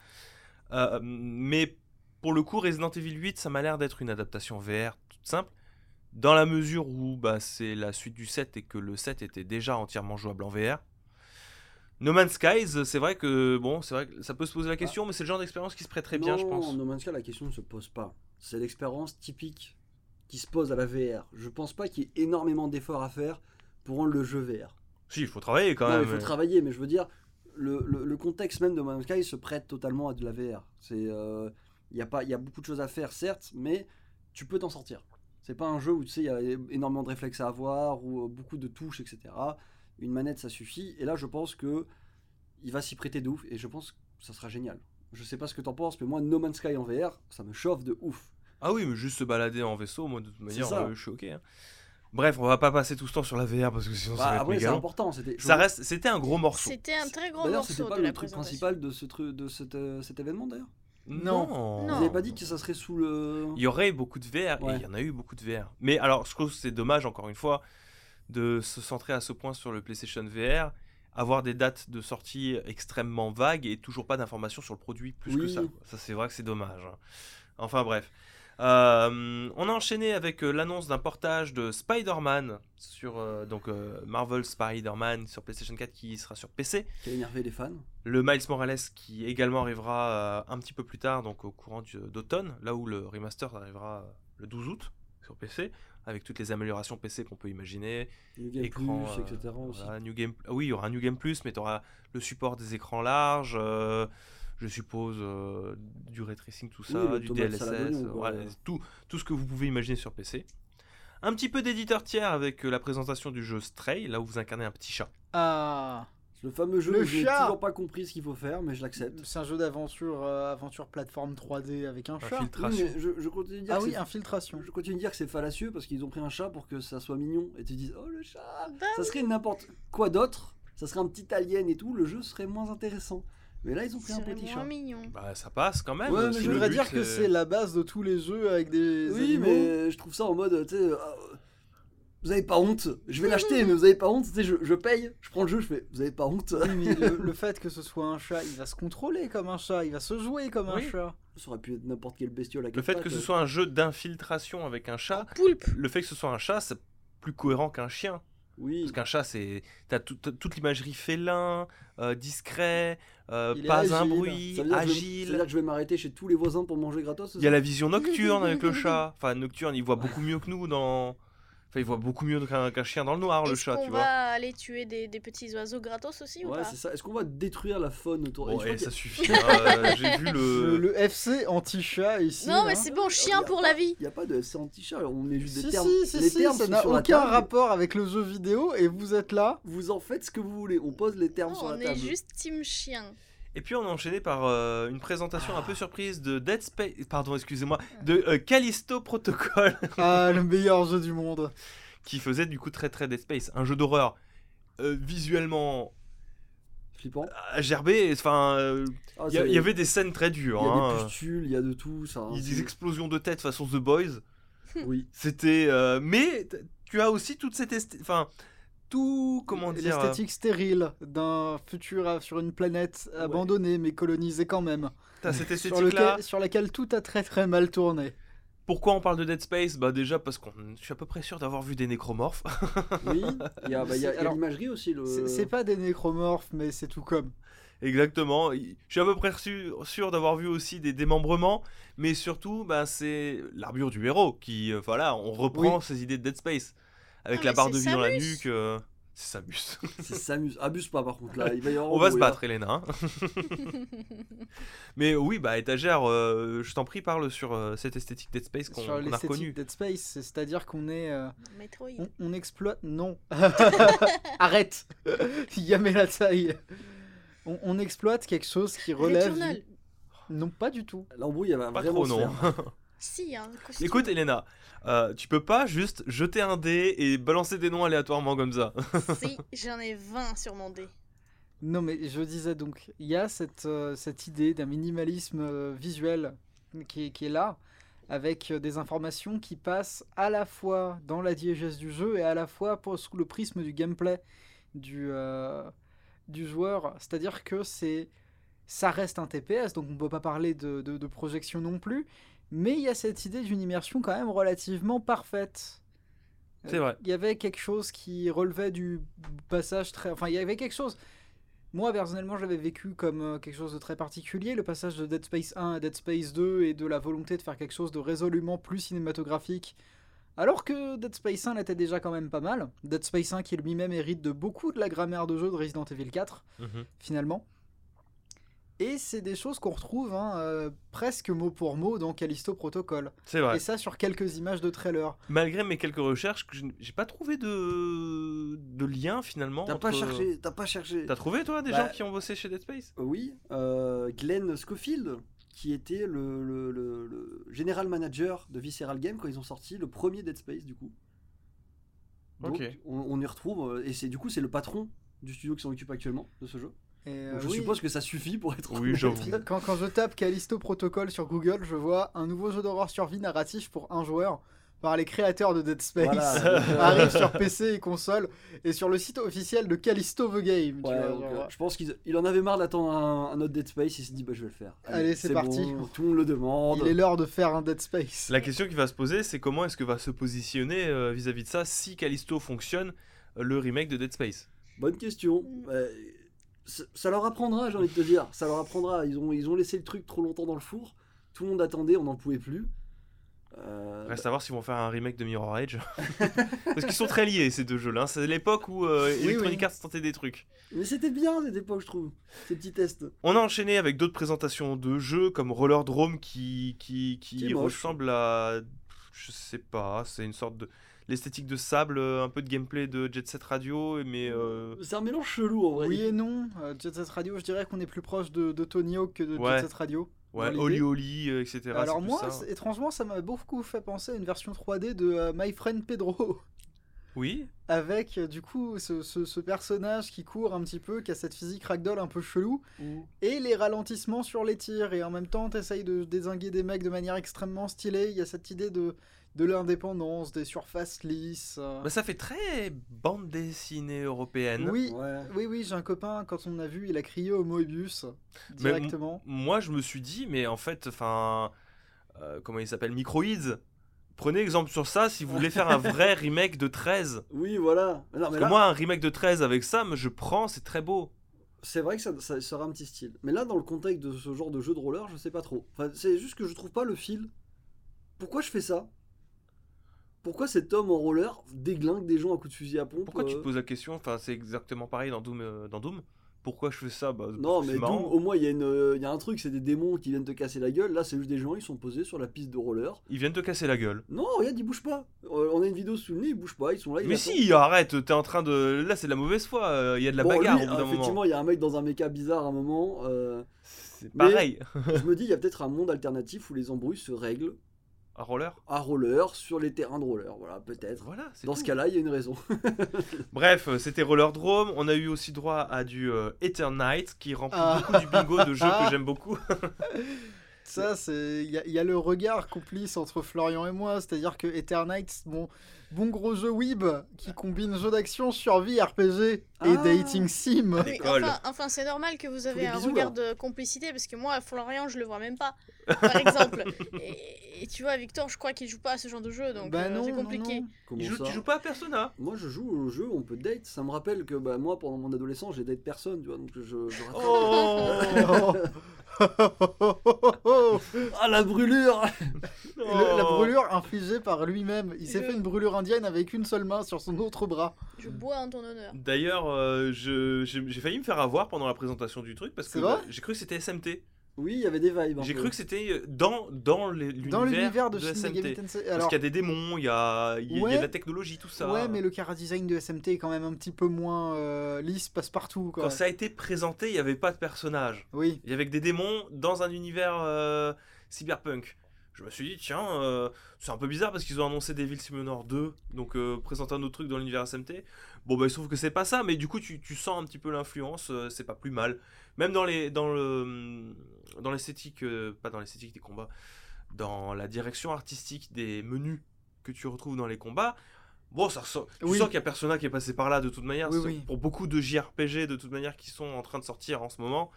Euh, mais pour le coup, Resident Evil 8, ça m'a l'air d'être une adaptation VR toute simple, dans la mesure où bah, c'est la suite du 7 et que le 7 était déjà entièrement jouable en VR. No Man's Skies, c'est vrai que bon, c'est vrai que ça peut se poser la question, mais c'est le genre d'expérience qui se prête très bien, je Non, pense. No Man's Sky, la question ne se pose pas. C'est l'expérience typique qui se pose à la VR. Je pense pas qu'il y ait énormément d'efforts à faire pour rendre le jeu VR. Si, il faut travailler quand non, même. il faut travailler, mais je veux dire, le, le- le contexte même de Man's Sky se prête totalement à de la VR. C'est, euh, il y a pas, il y a beaucoup de choses à faire, certes, mais tu peux t'en sortir. C'est pas un jeu où tu sais, il y a énormément de réflexes à avoir ou euh, beaucoup de touches, etc. Une manette, ça suffit. Et là, je pense que il va s'y prêter de ouf, et je pense que ça sera génial. Je sais pas ce que t'en penses, mais moi, No Man's Sky en VR, ça me chauffe de ouf. Ah oui, mais juste se balader en vaisseau, moi de toute manière, euh, je suis ok. hein. Bref, on va pas passer tout ce temps sur la VR parce que sinon ça Bah, va être après, c'est méga important. C'était, je Ça vois- reste, c'était un gros morceau. C'était un très grand D'ailleurs, c'était morceau pas de le la truc principal de, ce truc, de euh, cet événement d'ailleurs? Non. Non. Vous pas dit que ça serait sous le. Il y aurait beaucoup de VR Ouais. et il y en a eu beaucoup de VR. Mais alors, je trouve que c'est dommage encore une fois de se centrer à ce point sur le PlayStation VR, avoir des dates de sortie extrêmement vagues et toujours pas d'informations sur le produit plus que ça. Ça, c'est vrai que c'est dommage. hein. Enfin bref. Euh, on a enchaîné avec euh, l'annonce d'un portage de Spider-Man sur euh, donc Marvel Spider-Man sur PlayStation 4 qui sera sur PC. Qui a énervé les fans. Le Miles Morales qui également arrivera un petit peu plus tard, donc au courant d'automne, là où le remaster arrivera le 12 août sur PC, avec toutes les améliorations PC qu'on peut imaginer, New Game écran, Plus, etc. aussi. voilà, New Game, oui, il y aura un New Game Plus, mais tu auras le support des écrans larges, euh, je suppose euh, du ray tracing, tout ça, Oui, du DLSS, voilà, tout, tout ce que vous pouvez imaginer sur PC. Un petit peu d'éditeur tiers avec euh, la présentation du jeu Stray, là où vous incarnez un petit chat. Ah, Le fameux jeu j'ai chat toujours pas compris ce qu'il faut faire, mais je l'accepte. c'est un jeu d'aventure, euh, aventure plateforme 3D avec un chat. Oui, Infiltration. mais je, je continue de dire Ah que oui, c'est- infiltration. je continue de dire que c'est fallacieux parce qu'ils ont pris un chat pour que ça soit mignon et tu dis oh le chat ça serait n'importe quoi d'autre ça serait un petit alien et tout le jeu serait moins intéressant mais là ils ont pris un petit chat mignon. Bah ça passe quand même. Ouais, mais c'est Je voudrais but, dire que c'est la base de tous les jeux avec des oui animaux. mais je trouve ça en mode tu sais euh, vous avez pas honte je vais l'acheter mais vous avez pas honte tu sais je, je paye je prends le jeu je fais vous avez pas honte Oui, mais le, le fait que ce soit un chat, il va se contrôler comme un chat, il va se jouer comme Oui. un chat. ça aurait pu être n'importe quelle bestiole à Le fait pattes, que ce euh. soit un jeu d'infiltration avec un chat, Poulpe. le fait que ce soit un chat, c'est plus cohérent qu'un chien. oui Parce qu'un chat, c'est. T'as tout- t'as toute l'imagerie félin, euh, discret, euh, pas un bruit, ça veut, agile. dire que je vais m'arrêter chez tous les voisins pour manger gratos Il y a la vision nocturne avec le chat. Enfin, nocturne, il voit beaucoup mieux que nous dans. Enfin, il voit beaucoup mieux qu'un chien dans le noir, le Est-ce chat, qu'on tu va vois. aller tuer des, des petits oiseaux gratos aussi ou ouais pas c'est ça est-ce qu'on va détruire la faune autour? Bon, y ça suffit. hein, euh, J'ai vu Le, le. le FC anti-chat ici. Non, mais là. c'est bon, Il chien pour pas- la vie. Il n'y a pas de c'est anti-chat, on met juste Si, des termes. si, si, les si, termes ça n'a aucun table. rapport avec le jeu vidéo et vous êtes là. Vous en faites ce que vous voulez, on pose les termes Non, sur la on est table. juste team chien. Et puis on a enchaîné par euh, une présentation Ah. un peu surprise de Dead Space. Pardon, excusez-moi. De euh, Callisto Protocol. Ah, le meilleur jeu du monde. qui faisait du coup très très Dead Space. Un jeu d'horreur euh, visuellement Flippant. gerbé. Enfin, Ah, il y, avait des scènes très dures. il y a hein. des pustules, il y a de tout. Ça, Il y a des explosions de tête façon The Boys. Oui. C'était. mais tu as aussi toute cette enfin tout comment dire. L'esthétique stérile d'un futur sur une planète abandonnée mais colonisée quand même. T'as cette Sur, esthétique là. lequel- sur laquelle tout a très très mal tourné. Pourquoi on parle de Dead Space? Bah déjà parce qu'on je suis à peu près sûr d'avoir vu des nécromorphes. Oui, il y a, bah, a- il y a Alors, l'imagerie aussi. Le... C'est c'est pas des nécromorphes, mais c'est tout comme. Exactement. Je suis à peu près sûr, sûr d'avoir vu aussi des démembrements, mais surtout, bah, c'est l'armure du héros qui, euh, voilà, on reprend ces idées de Dead Space avec Ah, la barre de vie dans la Samus. nuque. euh, c'est Samus. C'est s'amuse. Abuse pas par contre là. Il va y avoir on va se battre, Elena. hein. mais oui, bah étagère, euh, je t'en prie, parle sur euh, cette esthétique Dead Space qu'on Sur qu'on a l'esthétique reconnue. Dead Space, c'est-à-dire qu'on est. euh, Metroid. on, on exploite. Non Arrête Yamela taille on, on exploite quelque chose qui relève. Du- Non, pas du tout. L'embrouille elle va Pas vraiment trop, se non. faire. Si, un costume. Écoute, Elena, euh, tu peux pas juste jeter un dé et balancer des noms aléatoirement comme ça. si, j'en ai 20 sur mon dé. Non, mais je disais donc, il y a cette, euh, cette idée d'un minimalisme euh, visuel qui est, qui est là, avec euh, des informations qui passent à la fois dans la diégèse du jeu et à la fois pour- sous le prisme du gameplay du, euh, du joueur. C'est-à-dire que c'est ça reste un TPS, donc on ne peut pas parler de, de- de projection non plus, mais il y a cette idée d'une immersion quand même relativement parfaite. C'est vrai. Il y avait quelque chose qui relevait du passage très... Enfin, il y avait quelque chose... Moi, personnellement, je l'avais vécu comme euh, quelque chose de très particulier, le passage de Dead Space 1 à Dead Space 2 et de la volonté de faire quelque chose de résolument plus cinématographique. Alors que Dead Space 1 l'était déjà quand même pas mal. Dead Space 1 qui lui-même hérite de beaucoup de la grammaire de jeu de Resident Evil 4, Mhm. finalement. Et c'est des choses qu'on retrouve hein, euh, presque mot pour mot dans Callisto Protocol. C'est vrai. Et ça sur quelques images de trailer. Malgré mes quelques recherches, j'ai pas trouvé de, de lien finalement. T'as pas cherché. T'as pas cherché. T'as trouvé toi des Bah- gens qui ont bossé chez Dead Space? Oui, euh, Glenn Schofield, qui était le, le, le- le général manager de Visceral Game quand ils ont sorti le premier Dead Space du coup. Donc Ok. on, on y retrouve, euh, et c'est du coup c'est le patron du studio qui s'en occupe actuellement de ce jeu. Et, euh, Donc je oui. suppose que ça suffit pour être Oui, j'avoue. Quand, quand je tape Callisto Protocol sur Google, je vois un nouveau jeu d'horreur survie narratif pour un joueur par les créateurs de Dead Space. Voilà. Arrive sur PC et console et sur le site officiel de Callisto the Game. tu Ouais, vois, donc, genre, euh, je pense qu'il il en avait marre d'attendre un, un autre Dead Space, il s'est dit bah je vais le faire. Allez, c'est parti. bon, tout le monde le demande. Il est l'heure de faire un Dead Space. La question qui va se poser, c'est comment est-ce que va se positionner euh, vis-à-vis de ça si Callisto fonctionne euh, le remake de Dead Space? Bonne question. Ça, leur apprendra, j'ai envie de te dire. Ça leur apprendra. Ils ont, ils ont laissé le truc trop longtemps dans le four. Tout le monde attendait, on n'en pouvait plus. Euh, Reste à voir s'ils vont faire un remake de Mirror Edge. Parce qu'ils sont très liés ces deux jeux-là. C'est l'époque où euh, Electronic oui. Arts tentait des trucs. Mais c'était bien cette époque, je trouve. Ces petits tests. On a enchaîné avec d'autres présentations de jeux comme Roller Drome qui, qui, qui Qui ressemble à. Je sais pas, c'est une sorte de. L'esthétique de sable, euh, un peu de gameplay de Jet Set Radio, mais. euh, C'est un mélange chelou en vrai. Oui et non. Euh, Jet Set Radio, je dirais qu'on est plus proche de, de Tony Hawk que de Ouais. Jet Set Radio. Ouais, Oli. Oli, etc. Alors moi, ça. étrangement, ça m'a beaucoup fait penser à une version 3D de euh, My Friend Pedro. Oui, Avec euh, du coup ce, ce- ce personnage qui court un petit peu, qui a cette physique ragdoll un peu chelou, Ou- et les ralentissements sur les tirs, et en même temps t'essayes de désinguer des mecs de manière extrêmement stylée, il y a cette idée de, de l'indépendance, des surfaces lisses. euh. bah, ça fait très bande dessinée européenne. Oui, Ouais. oui, oui, j'ai un copain, quand on a vu, il a crié au Moebius Mais directement. Moi, je me suis dit, mais en fait, enfin. euh, comment il s'appelle Microids Prenez exemple sur ça si vous voulez faire un vrai remake de 13. Oui, voilà. Mais non, Parce mais que là, moi, un remake de 13 avec ça, je prends, c'est très beau. c'est vrai que ça, ça sera un petit style. Mais là, dans le contexte de ce genre de jeu de roller, je sais pas trop. Enfin, c'est juste que je trouve pas le fil. Pourquoi je fais ça? Pourquoi cet homme en roller déglingue des gens à coups de fusil à pompe Pourquoi tu euh, te poses la question? Enfin, c'est exactement pareil dans Doom. euh, dans Doom. Pourquoi je fais ça? Bah, Non, mais. Doom, au moins, il y, a une, euh, il y a un truc, c'est des démons qui viennent te casser la gueule. Là, c'est juste des gens, ils sont posés sur la piste de roller. Ils viennent te casser la gueule. Non, regarde, ils bougent pas. Euh, on a une vidéo sous le nez, ils bougent pas, ils sont là. ils Mais attendent. si, arrête, t'es en train de. Là, c'est de la mauvaise foi. euh, Il y a de la Bon, bagarre lui, au bout d'un moment. effectivement, il y a un mec dans un méca bizarre à un moment. euh, C'est pareil. je me dis, il y a peut-être un monde alternatif où les embrouilles se règlent Un roller? À roller sur les terrains de roller. Voilà, peut-être. Voilà, c'est Dans tout. ce cas-là, il y a une raison. Bref, euh, c'était Roller Drome. On a eu aussi droit à du euh, Eternite qui remplit Ah. beaucoup du bingo de jeux que j'aime beaucoup. Ça, c'est. Il y, a- il y a le regard complice entre Florian et moi. C'est-à-dire que Eternight, bon, bon gros jeu Weeb qui combine jeu d'action, survie, RPG et Ah. dating sim. Oui, enfin, enfin, c'est normal que vous avez un bisous, regard là. de complicité parce que moi, Florian, je le vois même pas, par exemple. et, et tu vois, Victor, je crois qu'il joue pas à ce genre de jeu, donc bah euh, non, c'est non, compliqué. non. Comment Tu joues, ça tu joues pas à Persona Moi, je joue au jeu, on peut date. Ça me rappelle que bah, moi, pendant mon adolescence, j'ai date personne, tu vois. Donc je. Oh, Ah, la brûlure Le- la brûlure infligée par lui-même. Il s'est Je- fait une brûlure indienne avec une seule main sur son autre bras. Je bois en ton honneur. D'ailleurs, euh, je- j'ai failli me faire avoir pendant la présentation du truc parce que bah, j'ai cru que c'était SMT. Oui, il y avait des vibes. J'ai cru que c'était euh, dans, dans les- Dans l'univers de, de, SMT. Tensei. Parce qu'il y a des démons, il y a, il y a- il y a Ouais. de la technologie, tout ça. ouais, mais le chara design de SMT est quand même un petit peu moins euh, lisse, passe-partout. quoi. Quand ça a été présenté, il n'y avait pas de personnage. Oui, Il y avait que des démons dans un univers euh, cyberpunk. Je me suis dit, tiens, euh, c'est un peu bizarre parce qu'ils ont annoncé Devil Summoner 2, donc euh, présenter un autre truc dans l'univers SMT. Bon, bah, il se trouve que c'est pas ça, mais du coup, tu, tu sens un petit peu l'influence, euh, c'est pas plus mal. Même dans les dans le dans l'esthétique, euh, pas dans l'esthétique des combats, dans la direction artistique des menus que tu retrouves dans les combats. Bon, ça ressort- tu sens qu'il y a Persona qui est passé par là de toute manière. Oui, oui. Pour beaucoup de JRPG de toute manière qui sont en train de sortir en ce moment,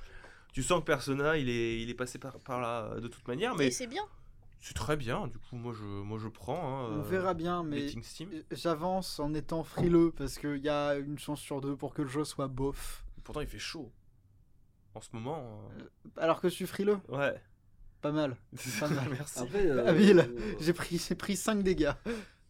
tu sens que Persona il est, il est passé par, par là euh, de toute manière, mais c'est bien. c'est très bien. Du coup, moi je, moi je prends. hein, on euh, verra bien, mais j'avance en étant frileux parce qu'il y a une chance sur deux pour que le jeu soit bof. Pourtant, il fait chaud. En ce moment. euh, Alors que je suis frileux, Ouais. pas mal. Pas mal. Merci. Après. euh, Habile. euh, J'ai pris, j'ai pris 5 dégâts.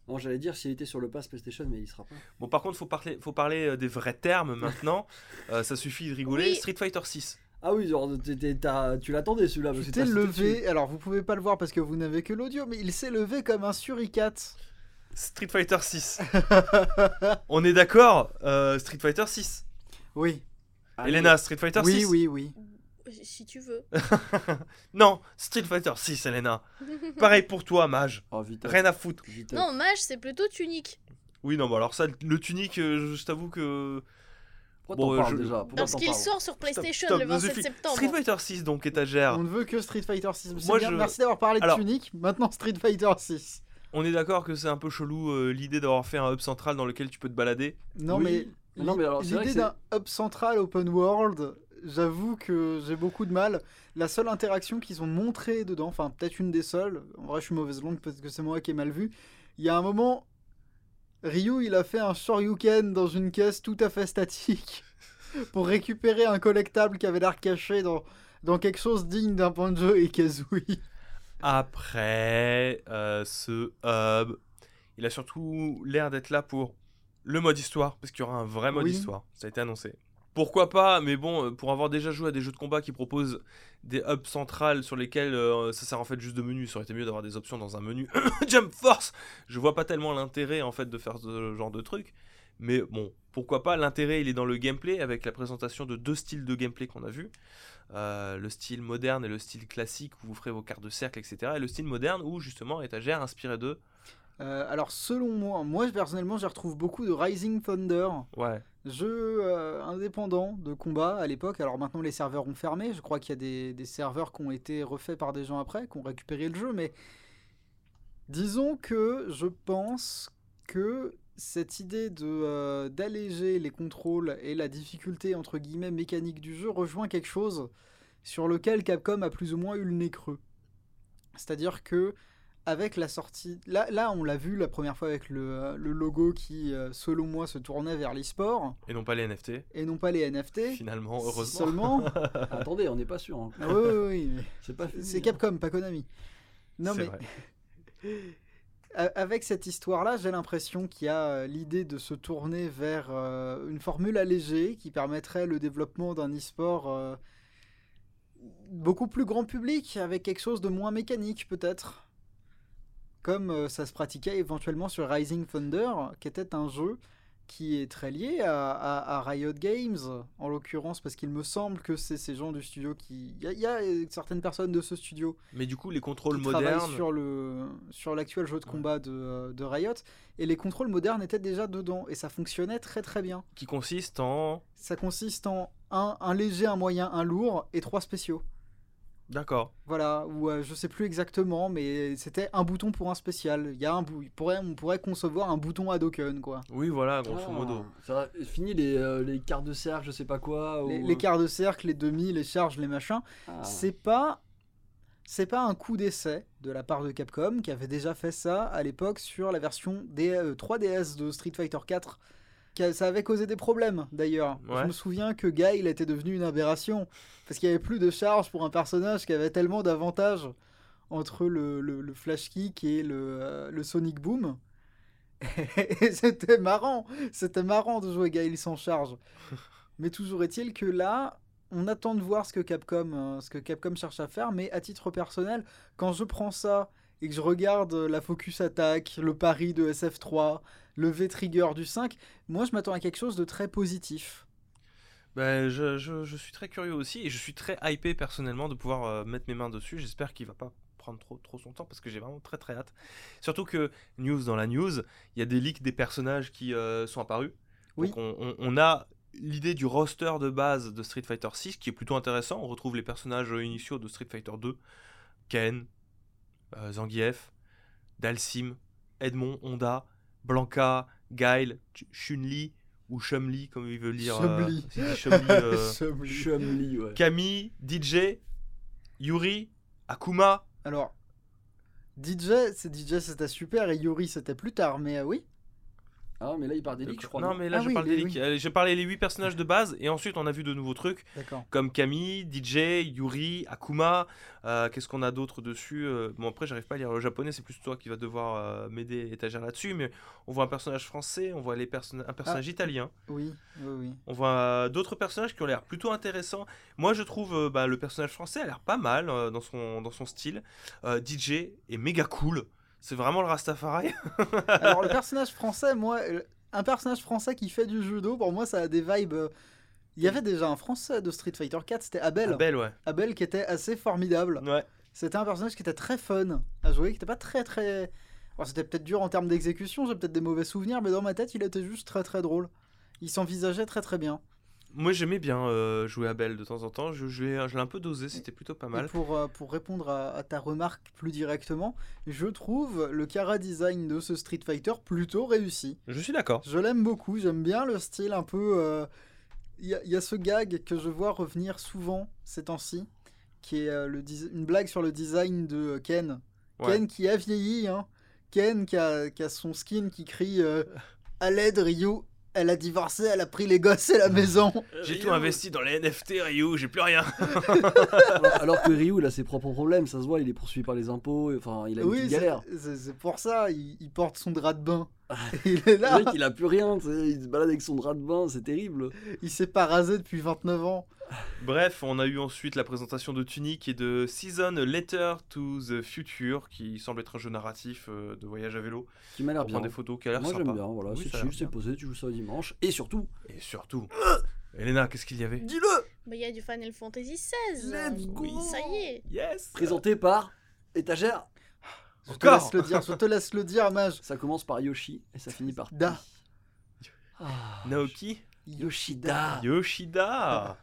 Bon, j'allais dire s'il était sur le pass PlayStation, mais il sera pas. Bon, par contre, faut parler, faut parler euh, des vrais termes maintenant. Euh, ça suffit de rigoler. Oui. Street Fighter 6. Ah oui, genre, t'es- t'as- tu l'attendais celui-là. parce Tu que t'es levé, alors vous pouvez pas le voir parce que vous n'avez que l'audio, mais il s'est levé comme un suricate. Street Fighter 6. On est d'accord euh, Street Fighter 6. oui, Allez. Elena, Street Fighter oui, 6. oui, oui. Si tu veux. Non, Street Fighter 6, Elena. Pareil pour toi, Mage. Oh, vite. Rien à foutre. vite. non, mage, c'est plutôt tunique. Oui, non, bah alors ça, le tunique, euh, je, t'avoue que. Pourquoi Bon, t'en euh, parles je- déjà Pourquoi Parce qu'il sort sur PlayStation stop, le ça 27 suffit. septembre. Street Fighter 6, donc, étagère. On ne veut que Street Fighter 6. C'est Moi, bien, je- Merci d'avoir parlé de Tunic. Maintenant Street Fighter 6. On est d'accord que c'est un peu chelou euh, l'idée d'avoir fait un hub central dans lequel tu peux te balader. Non, Oui. mais, L'idée d'un hub central open world, j'avoue que j'ai beaucoup de mal. La seule interaction qu'ils ont montrée dedans, enfin peut-être une des seules, en vrai je suis mauvaise langue parce que c'est moi qui ai mal vu. Il y a un moment, Ryu il a fait un Shoryuken dans une caisse tout à fait statique pour récupérer un collectable qui avait l'air caché dans, dans quelque chose digne d'un Banjo et Kazooie. Après, euh, ce hub, il a surtout l'air d'être là pour le mode histoire, parce qu'il y aura un vrai mode Oui. histoire. Ça a été annoncé. Pourquoi pas, mais bon, euh, pour avoir déjà joué à des jeux de combat qui proposent des hubs centrales sur lesquels euh, ça sert en fait juste de menu, ça aurait été mieux d'avoir des options dans un menu. Jump Force Je vois pas tellement l'intérêt en fait de faire ce genre de truc. Mais bon, pourquoi pas L'intérêt, il est dans le gameplay avec la présentation de deux styles de gameplay qu'on a vu. Euh, le style moderne et le style classique où vous ferez vos cartes de cercle, etc. Et le style moderne où justement étagère inspiré d'eux. Euh, alors selon moi, moi personnellement j'y retrouve beaucoup de Rising Thunder. Ouais. Jeu euh, indépendant de combat à l'époque. Alors maintenant les serveurs ont fermé. Je crois qu'il y a des, des serveurs qui ont été refaits par des gens après, qui ont récupéré le jeu. Mais disons que je pense que cette idée de euh, d'alléger les contrôles et la difficulté entre guillemets mécanique du jeu rejoint quelque chose sur lequel Capcom a plus ou moins eu le nez creux. C'est-à-dire que avec la sortie, là, là on l'a vu la première fois avec le, euh, le logo qui, euh, selon moi, se tournait vers l'e-sport Et non pas les NFT. et non pas les NFT. Finalement, heureusement. Seulement. Attendez, on n'est pas sûr. hein. Ah oui, oui, oui, C'est pas fini. c'est hein. Capcom, pas Konami. Non C'est mais vrai. A- Avec cette histoire-là, j'ai l'impression qu'il y a euh, l'idée de se tourner vers euh, une formule allégée qui permettrait le développement d'un e-sport euh, beaucoup plus grand public, avec quelque chose de moins mécanique peut-être. Comme euh, ça se pratiquait éventuellement sur Rising Thunder, qui était un jeu qui est très lié à, à- à Riot Games, en l'occurrence, parce qu'il me semble que c'est ces gens du studio qui... Il y y, a certaines personnes de ce studio Mais du coup, les contrôles qui modernes. sur le sur l'actuel jeu de Ouais. combat de, euh, de Riot et les contrôles modernes étaient déjà dedans et ça fonctionnait très très bien. qui consistent en. Ça consiste en un, un léger, un moyen, un lourd et trois spéciaux. D'accord. Voilà, ou euh, je sais plus exactement, mais c'était un bouton pour un spécial. Il y a un bou- il pourrait, on pourrait concevoir un bouton Hadoken, quoi. Oui, voilà, grosso Ah, modo. Ça va, fini les, euh, les cartes de cercle, je sais pas quoi. Les, ou- les quarts de cercle, les demi, les charges, les machins. Ah. C'est pas. C'est pas un coup d'essai de la part de Capcom qui avait déjà fait ça à l'époque sur la version des, euh, 3DS de Street Fighter 4. Ça avait causé des problèmes d'ailleurs. Ouais. Je me souviens que Guile était devenu une aberration parce qu'il y avait plus de charge pour un personnage qui avait tellement d'avantages entre le, le- le flash kick et le, euh, le sonic boom. Et c'était marrant, c'était marrant de jouer Guile sans charge. Mais toujours est-il que là, on attend de voir ce que Capcom, euh, ce que Capcom cherche à faire. Mais à titre personnel, quand je prends ça et que je regarde euh, la focus attack, le pari de SF3, le V-trigger du 5, moi je m'attends à quelque chose de très positif. Ben, je, je- je suis très curieux aussi et je suis très hypé personnellement de pouvoir euh, mettre mes mains dessus. J'espère qu'il va pas prendre trop, trop son temps parce que j'ai vraiment très très hâte. Surtout que, news dans la news, il y a des leaks des personnages qui euh, sont apparus. Oui. Donc on, on- on a l'idée du roster de base de Street Fighter 6 qui est plutôt intéressant. On retrouve les personnages initiaux de Street Fighter 2. Ken, euh, Zangief, Dalsim, Edmond, Honda, Blanca, Ch- Chun-Li ou Chum-Li comme il veut lire. euh, Chum-Li. euh, Chum-Li. Chumli, ouais. Camille, DJ, Yuri, Akuma. Alors, DJ, c'est DJ c'était super et Yuri c'était plus tard, mais euh, oui. Ah, mais là, il des leaks, je crois. non, mais là Ah je oui, parle les- des leaks. J'ai parlé les 8 personnages de base et ensuite on a vu de nouveaux trucs D'accord. comme Camille, DJ, Yuri, Akuma. Euh, Qu'est-ce qu'on a d'autre dessus Euh, Bon, après, j'arrive pas à lire le japonais, c'est plus toi qui va devoir euh, m'aider étagère là-dessus. Mais on voit un personnage français, on voit les un Ah. personnage italien, Oui, oui, oui. on voit euh, d'autres personnages qui ont l'air plutôt intéressants. Moi, je trouve euh, bah, le personnage français a l'air pas mal euh, dans, son, dans son style. Euh, DJ est méga cool. C'est vraiment le Rastafari. Alors le personnage français, moi, euh, un personnage français qui fait du judo, pour moi ça a des vibes. euh, Il y avait déjà un français de Street Fighter 4, c'était Abel. Abel, ouais. Abel qui était assez formidable. Ouais. C'était un personnage qui était très fun à jouer, qui était pas très très. Alors c'était peut-être dur en termes d'exécution, j'ai peut-être des mauvais souvenirs, mais dans ma tête il était juste très très drôle. Il s'envisageait très très bien. Moi, j'aimais bien euh, jouer Abel de temps en temps. Je, je l'ai un peu dosé, c'était plutôt pas Et mal. pour, euh, pour répondre à, à ta remarque plus directement, je trouve le Kara design de ce Street Fighter plutôt réussi. Je suis d'accord. Je l'aime beaucoup, j'aime bien le style un peu. euh, Il y, a- il y a ce gag que je vois revenir souvent ces temps-ci, qui est euh, le une blague sur le design de Ken. Ouais. Ken qui a vieilli, hein. Ken qui a, qui a son skin qui crie euh, À l'aide, Ryu Elle a divorcé, elle a pris les gosses et la maison J'ai tout investi dans les NFT, Ryu, j'ai plus rien. alors, alors que Ryu, il a ses propres problèmes, ça se voit, il est poursuivi par les impôts, et- enfin, il a une Oui, petite c'est galère. c'est- c'est pour ça, il, il porte son drap de bain. il est là, Le mec, il a plus rien, il se balade avec son drap de bain, c'est terrible. il s'est pas rasé depuis 29 ans. Bref, on a eu ensuite la présentation de Tunic et de Season A Letter to the Future, qui semble être un jeu narratif euh, de voyage à vélo. Qui m'a l'air bien. prend des photos qui a l'air Moi sympa. j'aime bien, voilà, Oui, c'est chill, c'est posé, tu joues ça dimanche. Et surtout, Et surtout, Elena, qu'est-ce qu'il y avait? dis-le Bah, il y a du Final Fantasy XVI. Let's go Ça y est. Yes Présenté par Étagère. Je te Encore laisse le dire, je te laisse le dire, Mage. Ça commence par Yoshi et ça finit par Da. Ah, Naoki Yoshida. Yoshida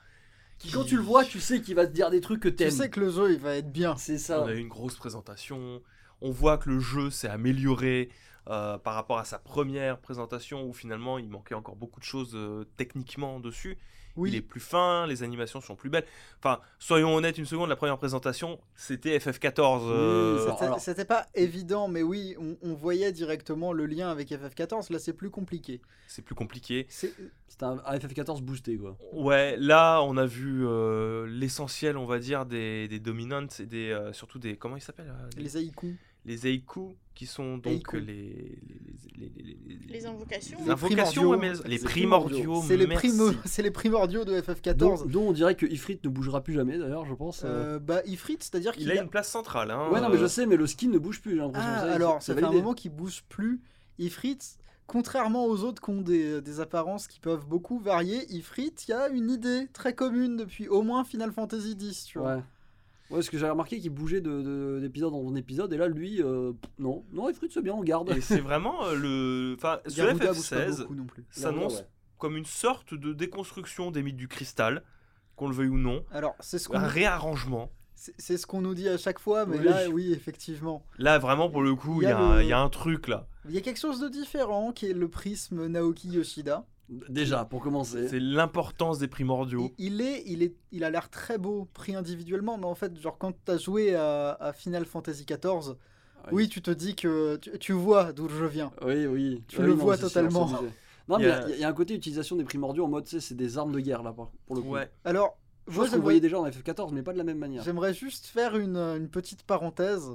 Qui, quand tu le vois, tu sais qu'il va te dire des trucs que Tu t'aimes. sais que le jeu il va être bien. C'est ça. On a eu une grosse présentation. On voit que le jeu s'est amélioré euh, par rapport à sa première présentation où finalement il manquait encore beaucoup de choses euh, techniquement dessus. Oui, Il est plus fin, les animations sont plus belles. Enfin, soyons honnêtes une seconde, la première présentation c'était FF14. euh, Oui, c'était- pas évident, mais oui, on, on voyait directement le lien avec FF14. Là, c'est plus compliqué. c'est plus compliqué. C'est C'était un, un FF14 boosté quoi. Ouais, là on a vu euh, l'essentiel, on va dire, des, des dominants et des, euh, surtout des. Comment ils s'appellent euh, les haïkus. Les Eiku, qui sont donc les, les, les, les, les- Les invocations. les Les invocations, primordiaux. ouais, mais les C'est primordiaux. C'est les, c'est primordiaux de Dont, FF14. dont on dirait que Ifrit ne bougera plus jamais d'ailleurs, je pense. euh. Euh, bah, Ifrit, c'est-à-dire qu'il Il a a... une place centrale. Hein, ouais, non, mais je euh, sais, mais le skin ne bouge plus, j'ai l'impression. Ah, Ça, alors, c'est ça fait un moment qu'il bouge plus. Ifrit, contrairement aux autres qui ont des, des apparences qui peuvent beaucoup varier, Ifrit, il y a une idée très commune depuis au moins Final Fantasy X, tu vois. Ouais. Ouais, parce que j'avais remarqué qu'il bougeait de- de- d'épisode en épisode, et là, lui, euh, pff, non. Non, Ifrit, c'est bien, on garde. Et c'est vraiment euh, le. Enfin, ce Garuda bouge pas FF16 beaucoup non plus. s'annonce Ouais. comme une sorte de déconstruction des mythes du cristal, qu'on le veuille ou non. Alors, c'est ce qu'on Un réarrangement. C'est c'est ce qu'on nous dit à chaque fois, mais Oui. là, oui, effectivement. Là, vraiment, pour le coup, Il y le- y a un truc là. Il y a quelque chose de différent qui est le prisme Naoki Yoshida. Déjà, pour commencer. C'est l'importance des primordiaux. Il, il est, il est, il a l'air très beau pris individuellement, mais en fait, genre quand t'as joué à, à Final Fantasy XIV, oui, tu te dis que tu, tu vois d'où je viens. Oui, oui. Tu Oui, le non, vois sûr, totalement. Non, Il mais y il a- y, a- il y a un côté utilisation des primordiaux en mode, tu sais, c'est des armes de guerre là, pour le coup. Ouais. Alors, Je moi, le j'aimerais- voyait déjà en FF14, mais pas de la même manière. J'aimerais juste faire une, une petite parenthèse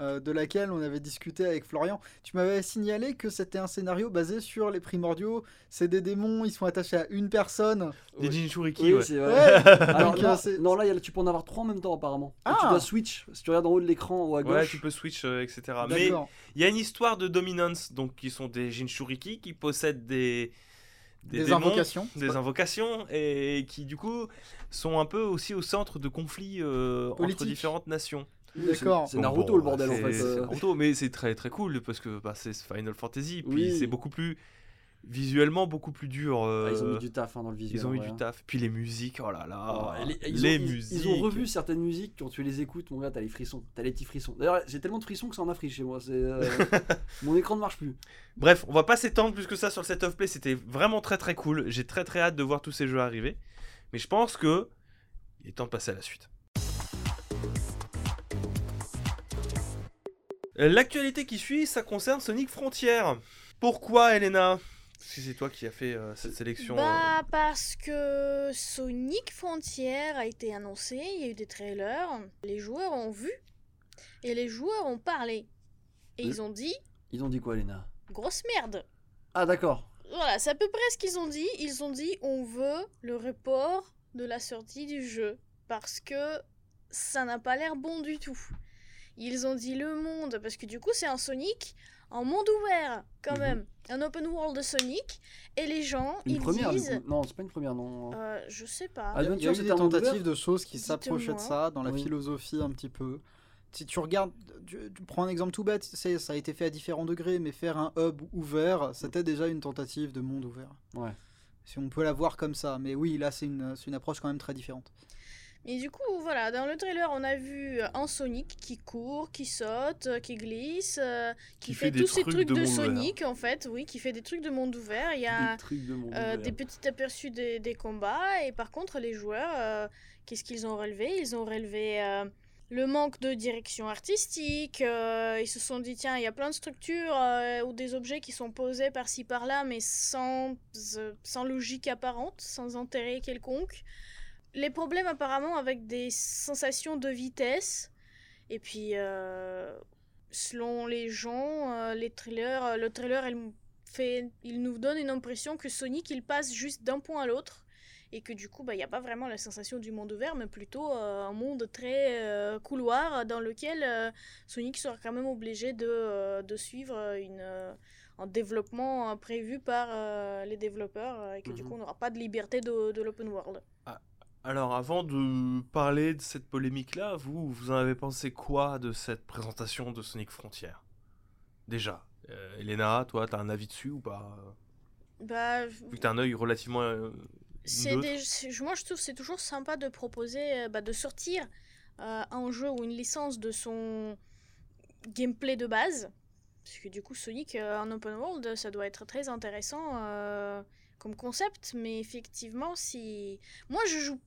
euh, de laquelle on avait discuté avec Florian. Tu m'avais signalé que c'était un scénario basé sur les primordiaux. C'est des démons, ils sont attachés à une personne. Des Oui. Jinchuriki, Oui, ouais. c'est vrai. Ouais. Alors, Donc, non, euh, non, là, il y a- tu peux en avoir trois en même temps apparemment. Ah. tu dois switch. Si tu regardes en haut de l'écran ou à Ouais, gauche. tu peux switch, euh, etc. Mais il y a une histoire de dominance, donc qui sont des Jinchuriki qui possèdent des, Des, démons, invocations. des invocations, et qui du coup sont un peu aussi au centre de conflits euh, entre différentes nations. D'accord. C'est Naruto bon, le bordel en fait. C'est. Naruto, mais c'est très très cool parce que bah, c'est Final Fantasy, puis Oui. c'est beaucoup plus visuellement beaucoup plus dur. euh, Ah, ils ont mis du taf hein, dans le visuel. ils ont mis ouais. du taf. Puis les musiques, oh là là, Ah, les, ont, musiques. ils ont revu certaines musiques, quand tu les écoutes, mon gars, t'as les frissons, t'as les petits frissons. D'ailleurs, j'ai tellement de frissons que ça en a fri chez moi. c'est, euh, mon écran ne marche plus. Bref, on va pas s'étendre plus que ça sur le set of play. C'était vraiment très très cool. J'ai très très hâte de voir tous ces jeux arriver. Mais je pense que il est temps de passer à la suite. Euh, L'actualité qui suit, ça concerne Sonic Frontier. Pourquoi, Elena? Parce que c'est toi qui as fait euh, cette sélection. Bah parce que Sonic Frontier a été annoncé, il y a eu des trailers, les joueurs ont vu et les joueurs ont parlé. Et ils ont dit Ils ont dit quoi, Léna grosse merde. Ah, d'accord. Voilà, c'est à peu près ce qu'ils ont dit. Ils ont dit on veut le report de la sortie du jeu parce que ça n'a pas l'air bon du tout. Ils ont dit le monde parce que du coup c'est un Sonic en monde ouvert quand Mhm. même, un open world de Sonic et les gens Une ils première, du disent coup. Non, c'est pas une première, non. euh, je sais pas. Ah, Il y a- eu des tentatives de choses qui s'approchaient de ça, dans la Oui. philosophie un petit peu. Si tu regardes, tu, tu prends un exemple tout bête, c'est- ça a été fait à différents degrés, mais faire un hub ouvert, c'était déjà une tentative de monde ouvert. Ouais. Si on peut la voir comme ça, mais oui, là c'est une, c'est une approche quand même très différente. Mais du coup, voilà, dans le trailer, on a vu un Sonic qui court, qui saute, euh, qui glisse, euh, qui, Qui fait, tous ces trucs de de, monde ouvert. Sonic, en fait, oui, qui fait des trucs de monde ouvert. Il y a Des de euh, petits aperçus des, des combats, et par contre, les joueurs, euh, qu'est-ce qu'ils ont relevé? Ils ont relevé euh, le manque de direction artistique, euh, ils se sont dit, tiens, il y a plein de structures euh, ou des objets qui sont posés par-ci par-là, mais sans, euh, sans logique apparente, sans intérêt quelconque. Les problèmes apparemment avec des sensations de vitesse, et puis euh, selon les gens, euh, les euh, le trailer, il, fait, il nous donne une impression que Sonic, il passe juste d'un point à l'autre, et que du coup, bah, il n'y a pas vraiment la sensation du monde ouvert, mais plutôt euh, un monde très couloir dans lequel Sonic sera quand même obligé de, de suivre une, un développement prévu par les développeurs, et que du Mhm. coup, on n'aura pas de liberté de, de l'open world. Alors, avant de parler de cette polémique-là, vous, vous en avez pensé quoi de cette présentation de Sonic Frontier Déjà, euh, Elena, toi, t'as un avis dessus ou pas? Bah, Vu que t'as un œil relativement euh, des- moi, je trouve que c'est toujours sympa de proposer, euh, bah, de sortir euh, un jeu ou une licence de son gameplay de base. Parce que du coup, Sonic en open world, ça doit être très intéressant comme concept. Mais effectivement, si. Moi, je joue.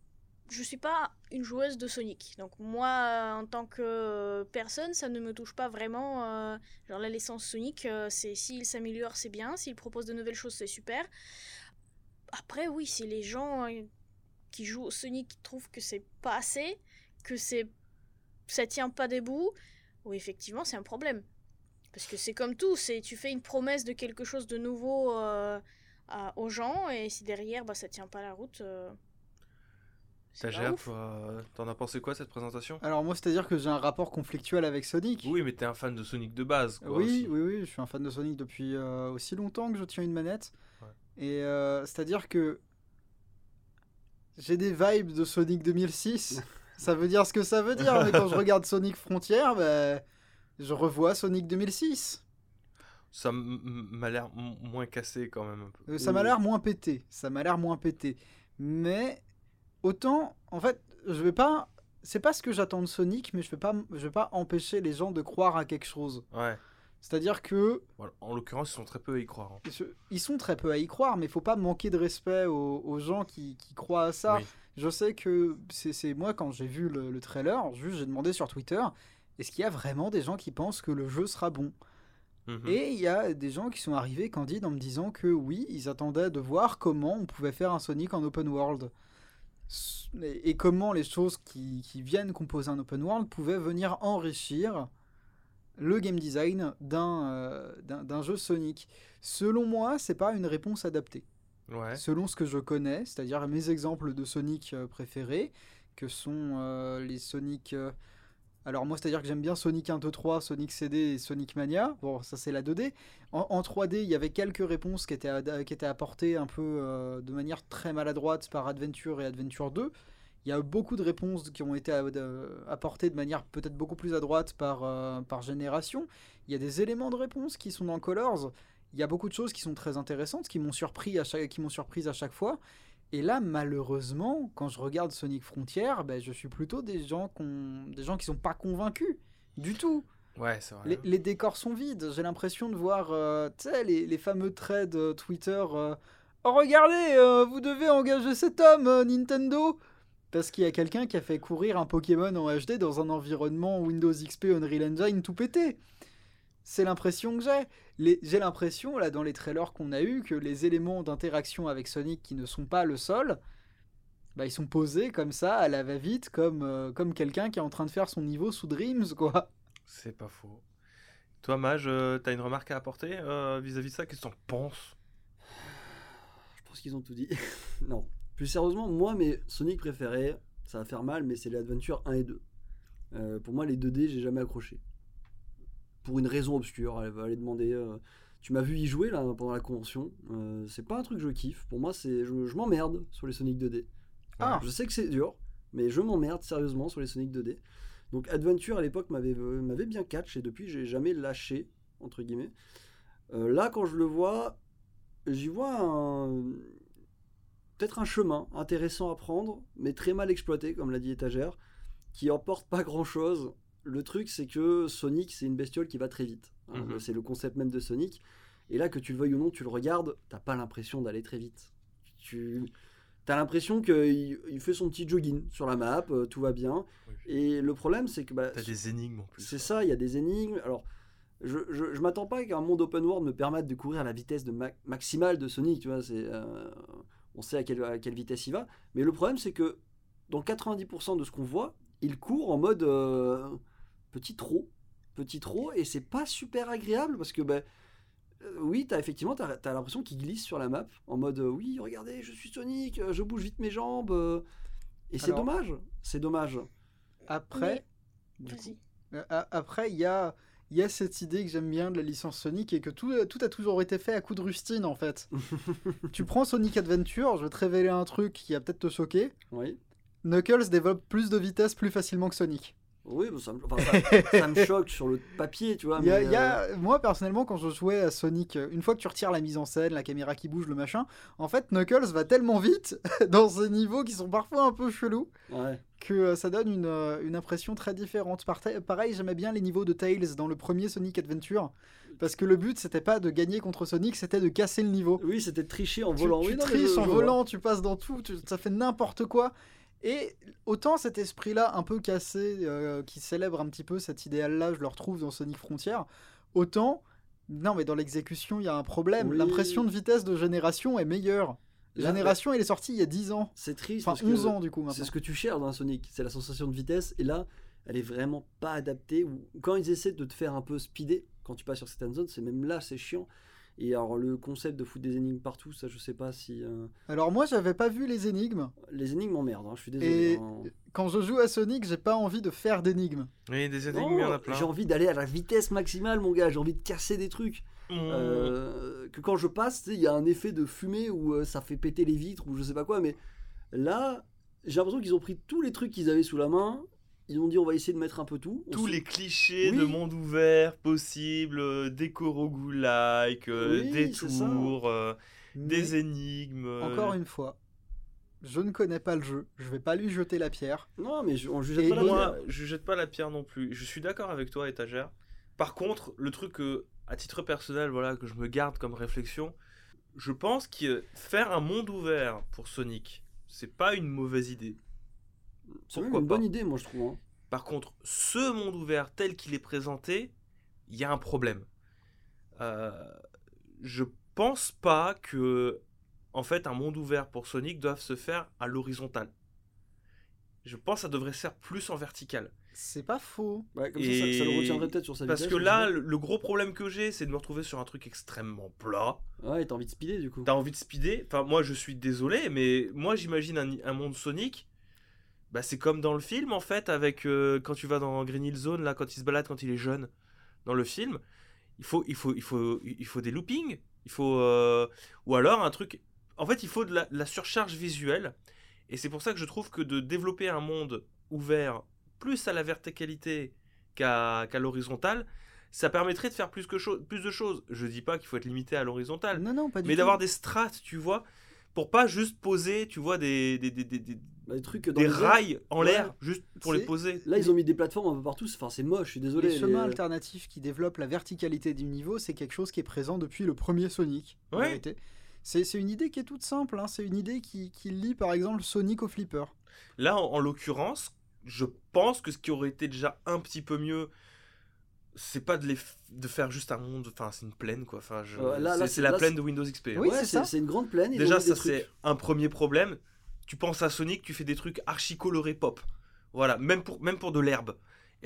Je suis pas une joueuse de Sonic. Donc, moi, euh, en tant que personne, ça ne me touche pas vraiment. euh, genre, la licence Sonic, euh, c'est s'il s'améliore, c'est bien. S'il propose de nouvelles choses, c'est super. Après, oui, si les gens euh, qui jouent au Sonic trouvent que c'est pas assez, que c'est ça tient pas debout, oui, effectivement, c'est un problème. Parce que c'est comme tout, c'est tu fais une promesse de quelque chose de nouveau euh, aux gens, et si derrière, bah, ça tient pas la route. Stagiaire, euh, t'en as pensé quoi cette présentation? Alors moi, c'est-à-dire que j'ai un rapport conflictuel avec Sonic. Oui, mais t'es un fan de Sonic de base, quoi. Oui, aussi. oui, oui, je suis un fan de Sonic depuis euh, aussi longtemps que je tiens une manette. Ouais. Et euh, c'est-à-dire que j'ai des vibes de Sonic 2006. ça veut dire ce que ça veut dire, mais quand je regarde Sonic Frontier, ben, je revois Sonic 2006. Ça m'a l'air moins cassé quand même un peu. Euh, ça m'a l'air moins pété. Ça m'a l'air moins pété. Mais autant, en fait, je vais pas c'est pas ce que j'attends de Sonic, mais je vais pas, je vais pas empêcher les gens de croire à quelque chose. Ouais. C'est-à-dire que. En l'occurrence, ils sont très peu à y croire. hein. ils sont très peu à y croire, mais il faut pas manquer de respect aux, aux gens qui, qui croient à ça. Oui. Je sais que c'est moi quand j'ai vu le, le trailer, juste j'ai demandé sur Twitter, est-ce qu'il y a vraiment des gens qui pensent que le jeu sera bon? Mhm. Et il y a des gens qui sont arrivés candides en me disant que oui, ils attendaient de voir comment on pouvait faire un Sonic en open world. Et, comment les choses qui, qui viennent composer un open world pouvaient venir enrichir le game design d'un euh, jeu Sonic. Selon moi, c'est pas une réponse adaptée. Ouais. Selon ce que je connais, c'est-à-dire mes exemples de Sonic euh, préférés, que sont euh, les Sonic. Euh, alors, moi, c'est-à-dire que j'aime bien Sonic 1, 2, 3, Sonic CD et Sonic Mania. Bon, ça, c'est la 2D. En, en 3D, il y avait quelques réponses qui étaient, ad- qui étaient apportées un peu euh, de manière très maladroite par Adventure et Adventure 2. Il y a beaucoup de réponses qui ont été euh, apportées de manière peut-être beaucoup plus à droite par, euh, par génération. Il y a des éléments de réponse qui sont dans Colors. Il y a beaucoup de choses qui sont très intéressantes, qui m'ont surpris à chaque, qui m'ont surprise à chaque fois. Et là, malheureusement, quand je regarde Sonic Frontier, ben, je suis plutôt des gens, qu'on- des gens qui sont pas convaincus du tout. Ouais, c'est vrai. Les, les décors sont vides. J'ai l'impression de voir, euh, les, les fameux threads euh, Twitter. euh, oh, regardez, euh, vous devez engager cet homme, Nintendo. Parce qu'il y a quelqu'un qui a fait courir un Pokémon en HD dans un environnement Windows XP Unreal Engine tout pété. C'est l'impression que j'ai. Les- J'ai l'impression, là, dans les trailers qu'on a eu, que les éléments d'interaction avec Sonic qui ne sont pas le sol, bah, ils sont posés comme ça, à la va-vite, comme, euh, comme quelqu'un qui est en train de faire son niveau sous Dreams, quoi. C'est pas faux. Toi, Mage, euh, t'as une remarque à apporter euh, vis-à-vis de ça? Qu'est-ce que t'en penses? Je pense qu'ils ont tout dit. non. Plus sérieusement, moi, mes Sonic préférés, ça va faire mal, mais c'est les Adventure 1 et 2. Euh, pour moi, les 2D, j'ai jamais accroché. Pour une raison obscure. Elle va aller demander. euh, tu m'as vu y jouer là pendant la convention. Euh, c'est pas un truc que je kiffe. Pour moi, c'est je, je m'emmerde sur les Sonic 2D. Ah. Je sais que c'est dur, mais je m'emmerde sérieusement sur les Sonic 2D. Donc Adventure à l'époque m'avait euh, m'avait bien catch et depuis j'ai jamais lâché entre guillemets. Euh, là quand je le vois, j'y vois un peut-être un chemin intéressant à prendre, mais très mal exploité comme l'a dit étagère, qui emporte pas grand chose. Le truc c'est que Sonic c'est une bestiole qui va très vite. Hein, Mhm. C'est le concept même de Sonic. Et là que tu le veuilles ou non, tu le regardes, t'as pas l'impression d'aller très vite. Tu T'as l'impression qu'il il fait son petit jogging sur la map, euh, tout va bien. Oui. Et le problème, c'est que bah, T'as des énigmes en plus. c'est ça, il y a des énigmes. Alors, je, je, je m'attends pas qu'un monde open world me permette de courir à la vitesse de ma- maximale de Sonic, tu vois. C'est, euh, on sait à quelle, à quelle vitesse il va. Mais le problème, c'est que dans 90% de ce qu'on voit, il court en mode euh, petit trot. Petit trot, et c'est pas super agréable parce que, bah, euh, oui, as, effectivement, tu as, l'impression qu'il glisse sur la map en mode euh, oui, regardez, je suis Sonic, euh, je bouge vite mes jambes. euh. et c'est dommage, c'est dommage. Après. Euh, Après, il y a, il y a cette idée que j'aime bien de la licence Sonic et que tout, tout a toujours été fait à coup de rustine en fait. tu prends Sonic Adventure, je vais te révéler un truc qui va peut-être te choquer. oui. Knuckles développe plus de vitesse plus facilement que Sonic. Oui, bah, ça, me, enfin, ça- ça me choque sur le papier, tu vois. Il y a- mais, il y a- euh, Moi personnellement, quand je jouais à Sonic, euh, une fois que tu retires la mise en scène, la caméra qui bouge, le machin, en fait Knuckles va tellement vite dans ces niveaux qui sont parfois un peu chelous ouais. que euh, ça donne une, une impression très différente. Par- Pareil, j'aimais bien les niveaux de Tails dans le premier Sonic Adventure. Parce que le but, c'était pas de gagner contre Sonic, c'était de casser le niveau. Oui, c'était de tricher en volant. tu oui, non, mais je- triches en je vois. volant, tu passes dans tout, tu- ça fait n'importe quoi. Et autant cet esprit-là, un peu cassé, euh, qui célèbre un petit peu cet idéal-là, je le retrouve dans Sonic Frontier, autant, non mais dans l'exécution, il y a un problème. Oui. L'impression de vitesse de génération est meilleure. Génération, elle est sortie il y a 10 ans. C'est triste. Enfin, parce que 11 ans du coup C'est ce que tu cherches dans Sonic, c'est la sensation de vitesse. Et là, elle est vraiment pas adaptée. Ou quand ils essaient de te faire un peu speeder, quand tu passes sur certaines zones, c'est même là, c'est chiant. Et alors le concept de foutre des énigmes partout, ça je sais pas si euh, Alors moi, j'avais pas vu les énigmes. les énigmes m'emmerdent. hein, je suis désolé. Et hein. quand je joue à Sonic, j'ai pas envie de faire d'énigmes. Oui, des énigmes, il y en a plein. J'ai envie d'aller à la vitesse maximale, mon gars. J'ai envie de casser des trucs. Mmh. Euh, que quand je passe, il y a un effet de fumée où euh, ça fait péter les vitres ou je sais pas quoi. Mais là, j'ai l'impression qu'ils ont pris tous les trucs qu'ils avaient sous la main. Ils ont dit on va essayer de mettre un peu tout. On Tous les clichés Oui. de monde ouvert possible, euh, décor roguelike, euh, Oui, des tours, euh, des énigmes. encore une fois, Je ne connais pas le jeu. Je vais pas lui jeter la pierre. Non, mais je- on Et pas la Moi, pierre. je jette pas la pierre non plus. Je suis d'accord avec toi, étagère. Par contre, le truc que, à titre personnel, voilà, que je me garde comme réflexion, je pense que faire un monde ouvert pour Sonic, c'est pas une mauvaise idée. C'est une bonne pas. idée, moi, je trouve. hein. Par contre, ce monde ouvert tel qu'il est présenté, il y a un problème. Euh, je pense pas que, en fait, un monde ouvert pour Sonic doive se faire à l'horizontale. Je pense que ça devrait se faire plus en vertical. C'est pas faux. Ouais, comme ça, ça, ça le Et- retiendrait peut-être sur sa Parce vitesse. que là, le, le gros problème que j'ai, c'est de me retrouver sur un truc extrêmement plat. Ouais, t'as envie de speeder, du coup. T'as envie de speeder. Enfin, moi, je suis désolé, mais moi, j'imagine un, un monde Sonic. Bah, c'est comme dans le film, en fait, avec euh, quand tu vas dans Green Hill Zone, là, quand il se balade, quand il est jeune, dans le film. Il faut, il faut, il faut, il faut des loopings. Il faut, euh, ou alors un truc. En fait, il faut de la, de la surcharge visuelle. Et c'est pour ça que je trouve que de développer un monde ouvert plus à la verticalité qu'à qu'à l'horizontale, ça permettrait de faire plus, que plus de choses. Je dis pas qu'il faut être limité à l'horizontale, Non, non, pas du mais d'avoir des strates, tu vois, pour pas juste poser, tu vois, des, des, des, des, des- Bah, trucs dans des rails en Ouais. l'air juste pour les poser. Là, ils ont mis des plateformes un peu partout. Enfin, c'est moche, je suis désolé. les chemins les- alternatifs qui développent la verticalité du niveau, c'est quelque chose qui est présent depuis le premier Sonic. en Ouais. vérité. C'est c'est une idée qui est toute simple. hein. C'est une idée qui, qui lie par exemple Sonic au flipper. Là, en, en l'occurrence, je pense que ce qui aurait été déjà un petit peu mieux, c'est pas de, les f- de faire juste un monde, enfin, c'est une plaine, quoi. Enfin, je- Euh, c'est- la là, plaine de Windows XP. Oui, Ouais, c'est c'est ça. c'est une grande plaine. Déjà, ça c'est un premier problème. Tu penses à Sonic, tu fais des trucs archi colorés pop. Voilà, même pour, même pour de l'herbe.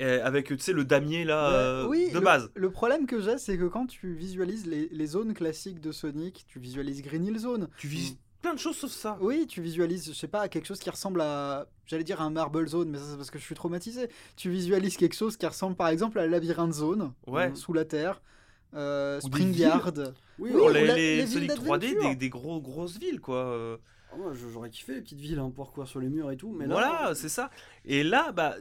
Avec, tu sais, le damier là, euh, oui, de le- base. Le problème que j'ai, c'est que quand tu visualises les, les zones classiques de Sonic, tu visualises Green Hill Zone. Tu vises plein de choses sauf ça. Oui, tu visualises, je sais pas, quelque chose qui ressemble à, j'allais dire un Marble Zone, mais ça c'est parce que je suis traumatisé. Tu visualises quelque chose qui ressemble par exemple à la Labyrinthe Zone, Ouais. sous la terre, euh, Spring. Yard. Oui, les, Sonic 3D, d'adventure. des, des gros, grosses villes, quoi. euh. Moi, je- j'aurais kiffé les petites villes hein, pour courir sur les murs et tout. Mais là, voilà, c'est ça. Et là, bah,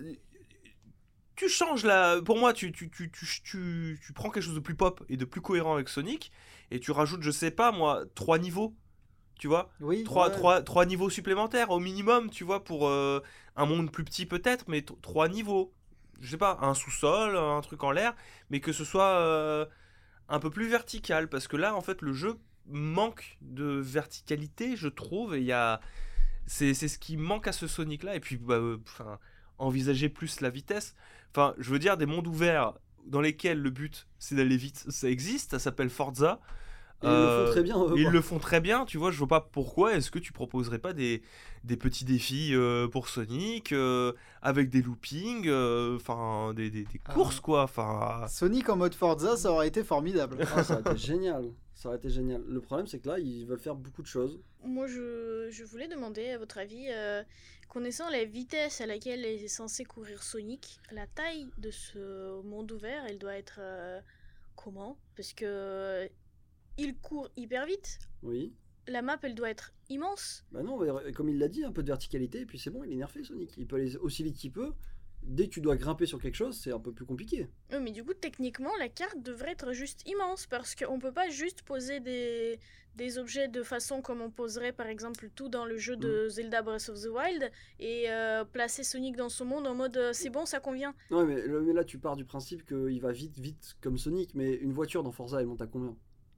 tu changes la. Pour moi, tu, tu, tu, tu, tu, tu prends quelque chose de plus pop et de plus cohérent avec Sonic, et tu rajoutes, je sais pas moi, trois niveaux. Tu vois Oui, trois, ouais. trois, trois niveaux supplémentaires au minimum, tu vois, pour euh, un monde plus petit peut-être, mais trois niveaux. Je sais pas, un sous-sol, un truc en l'air, mais que ce soit euh, un peu plus vertical, parce que là, en fait, le jeu manque de verticalité, je trouve, et il y a... C'est c'est ce qui manque à ce Sonic-là, et puis, bah, euh, enfin, envisager plus la vitesse. Enfin, je veux dire, des mondes ouverts dans lesquels le but, c'est d'aller vite, ça existe, ça s'appelle Forza. Ils le Euh, font très bien. eux, ils quoi. le font très bien, tu vois, je vois pas pourquoi est-ce que tu proposerais pas des, des petits défis euh, pour Sonic euh, avec des loopings, euh, enfin des, des- des Ah. courses quoi, enfin Sonic en mode Forza, ça aurait été formidable. Ah, ça aurait été génial. Ça aurait été génial. Le problème, c'est que là, ils veulent faire beaucoup de choses. Moi, je, je voulais demander, à votre avis, euh, connaissant la vitesse à laquelle est censé courir Sonic, la taille de ce monde ouvert, elle doit être euh, comment? Parce que euh, il court hyper vite. Oui. La map, elle doit être immense. Bah non, mais comme il l'a dit, un peu de verticalité, et puis c'est bon, il est nerfé Sonic. Il peut aller aussi vite qu'il peut. Dès que tu dois grimper sur quelque chose, c'est un peu plus compliqué. Euh, mais du coup, techniquement, la carte devrait être juste immense parce qu'on peut pas juste poser des, des objets de façon comme on poserait par exemple tout dans le jeu de Zelda Breath of the Wild et euh, placer Sonic dans son monde en mode euh, c'est bon, ça convient. Ouais, mais, mais là, tu pars du principe qu'il va vite, vite comme Sonic, mais une voiture dans Forza, elle monte à combien?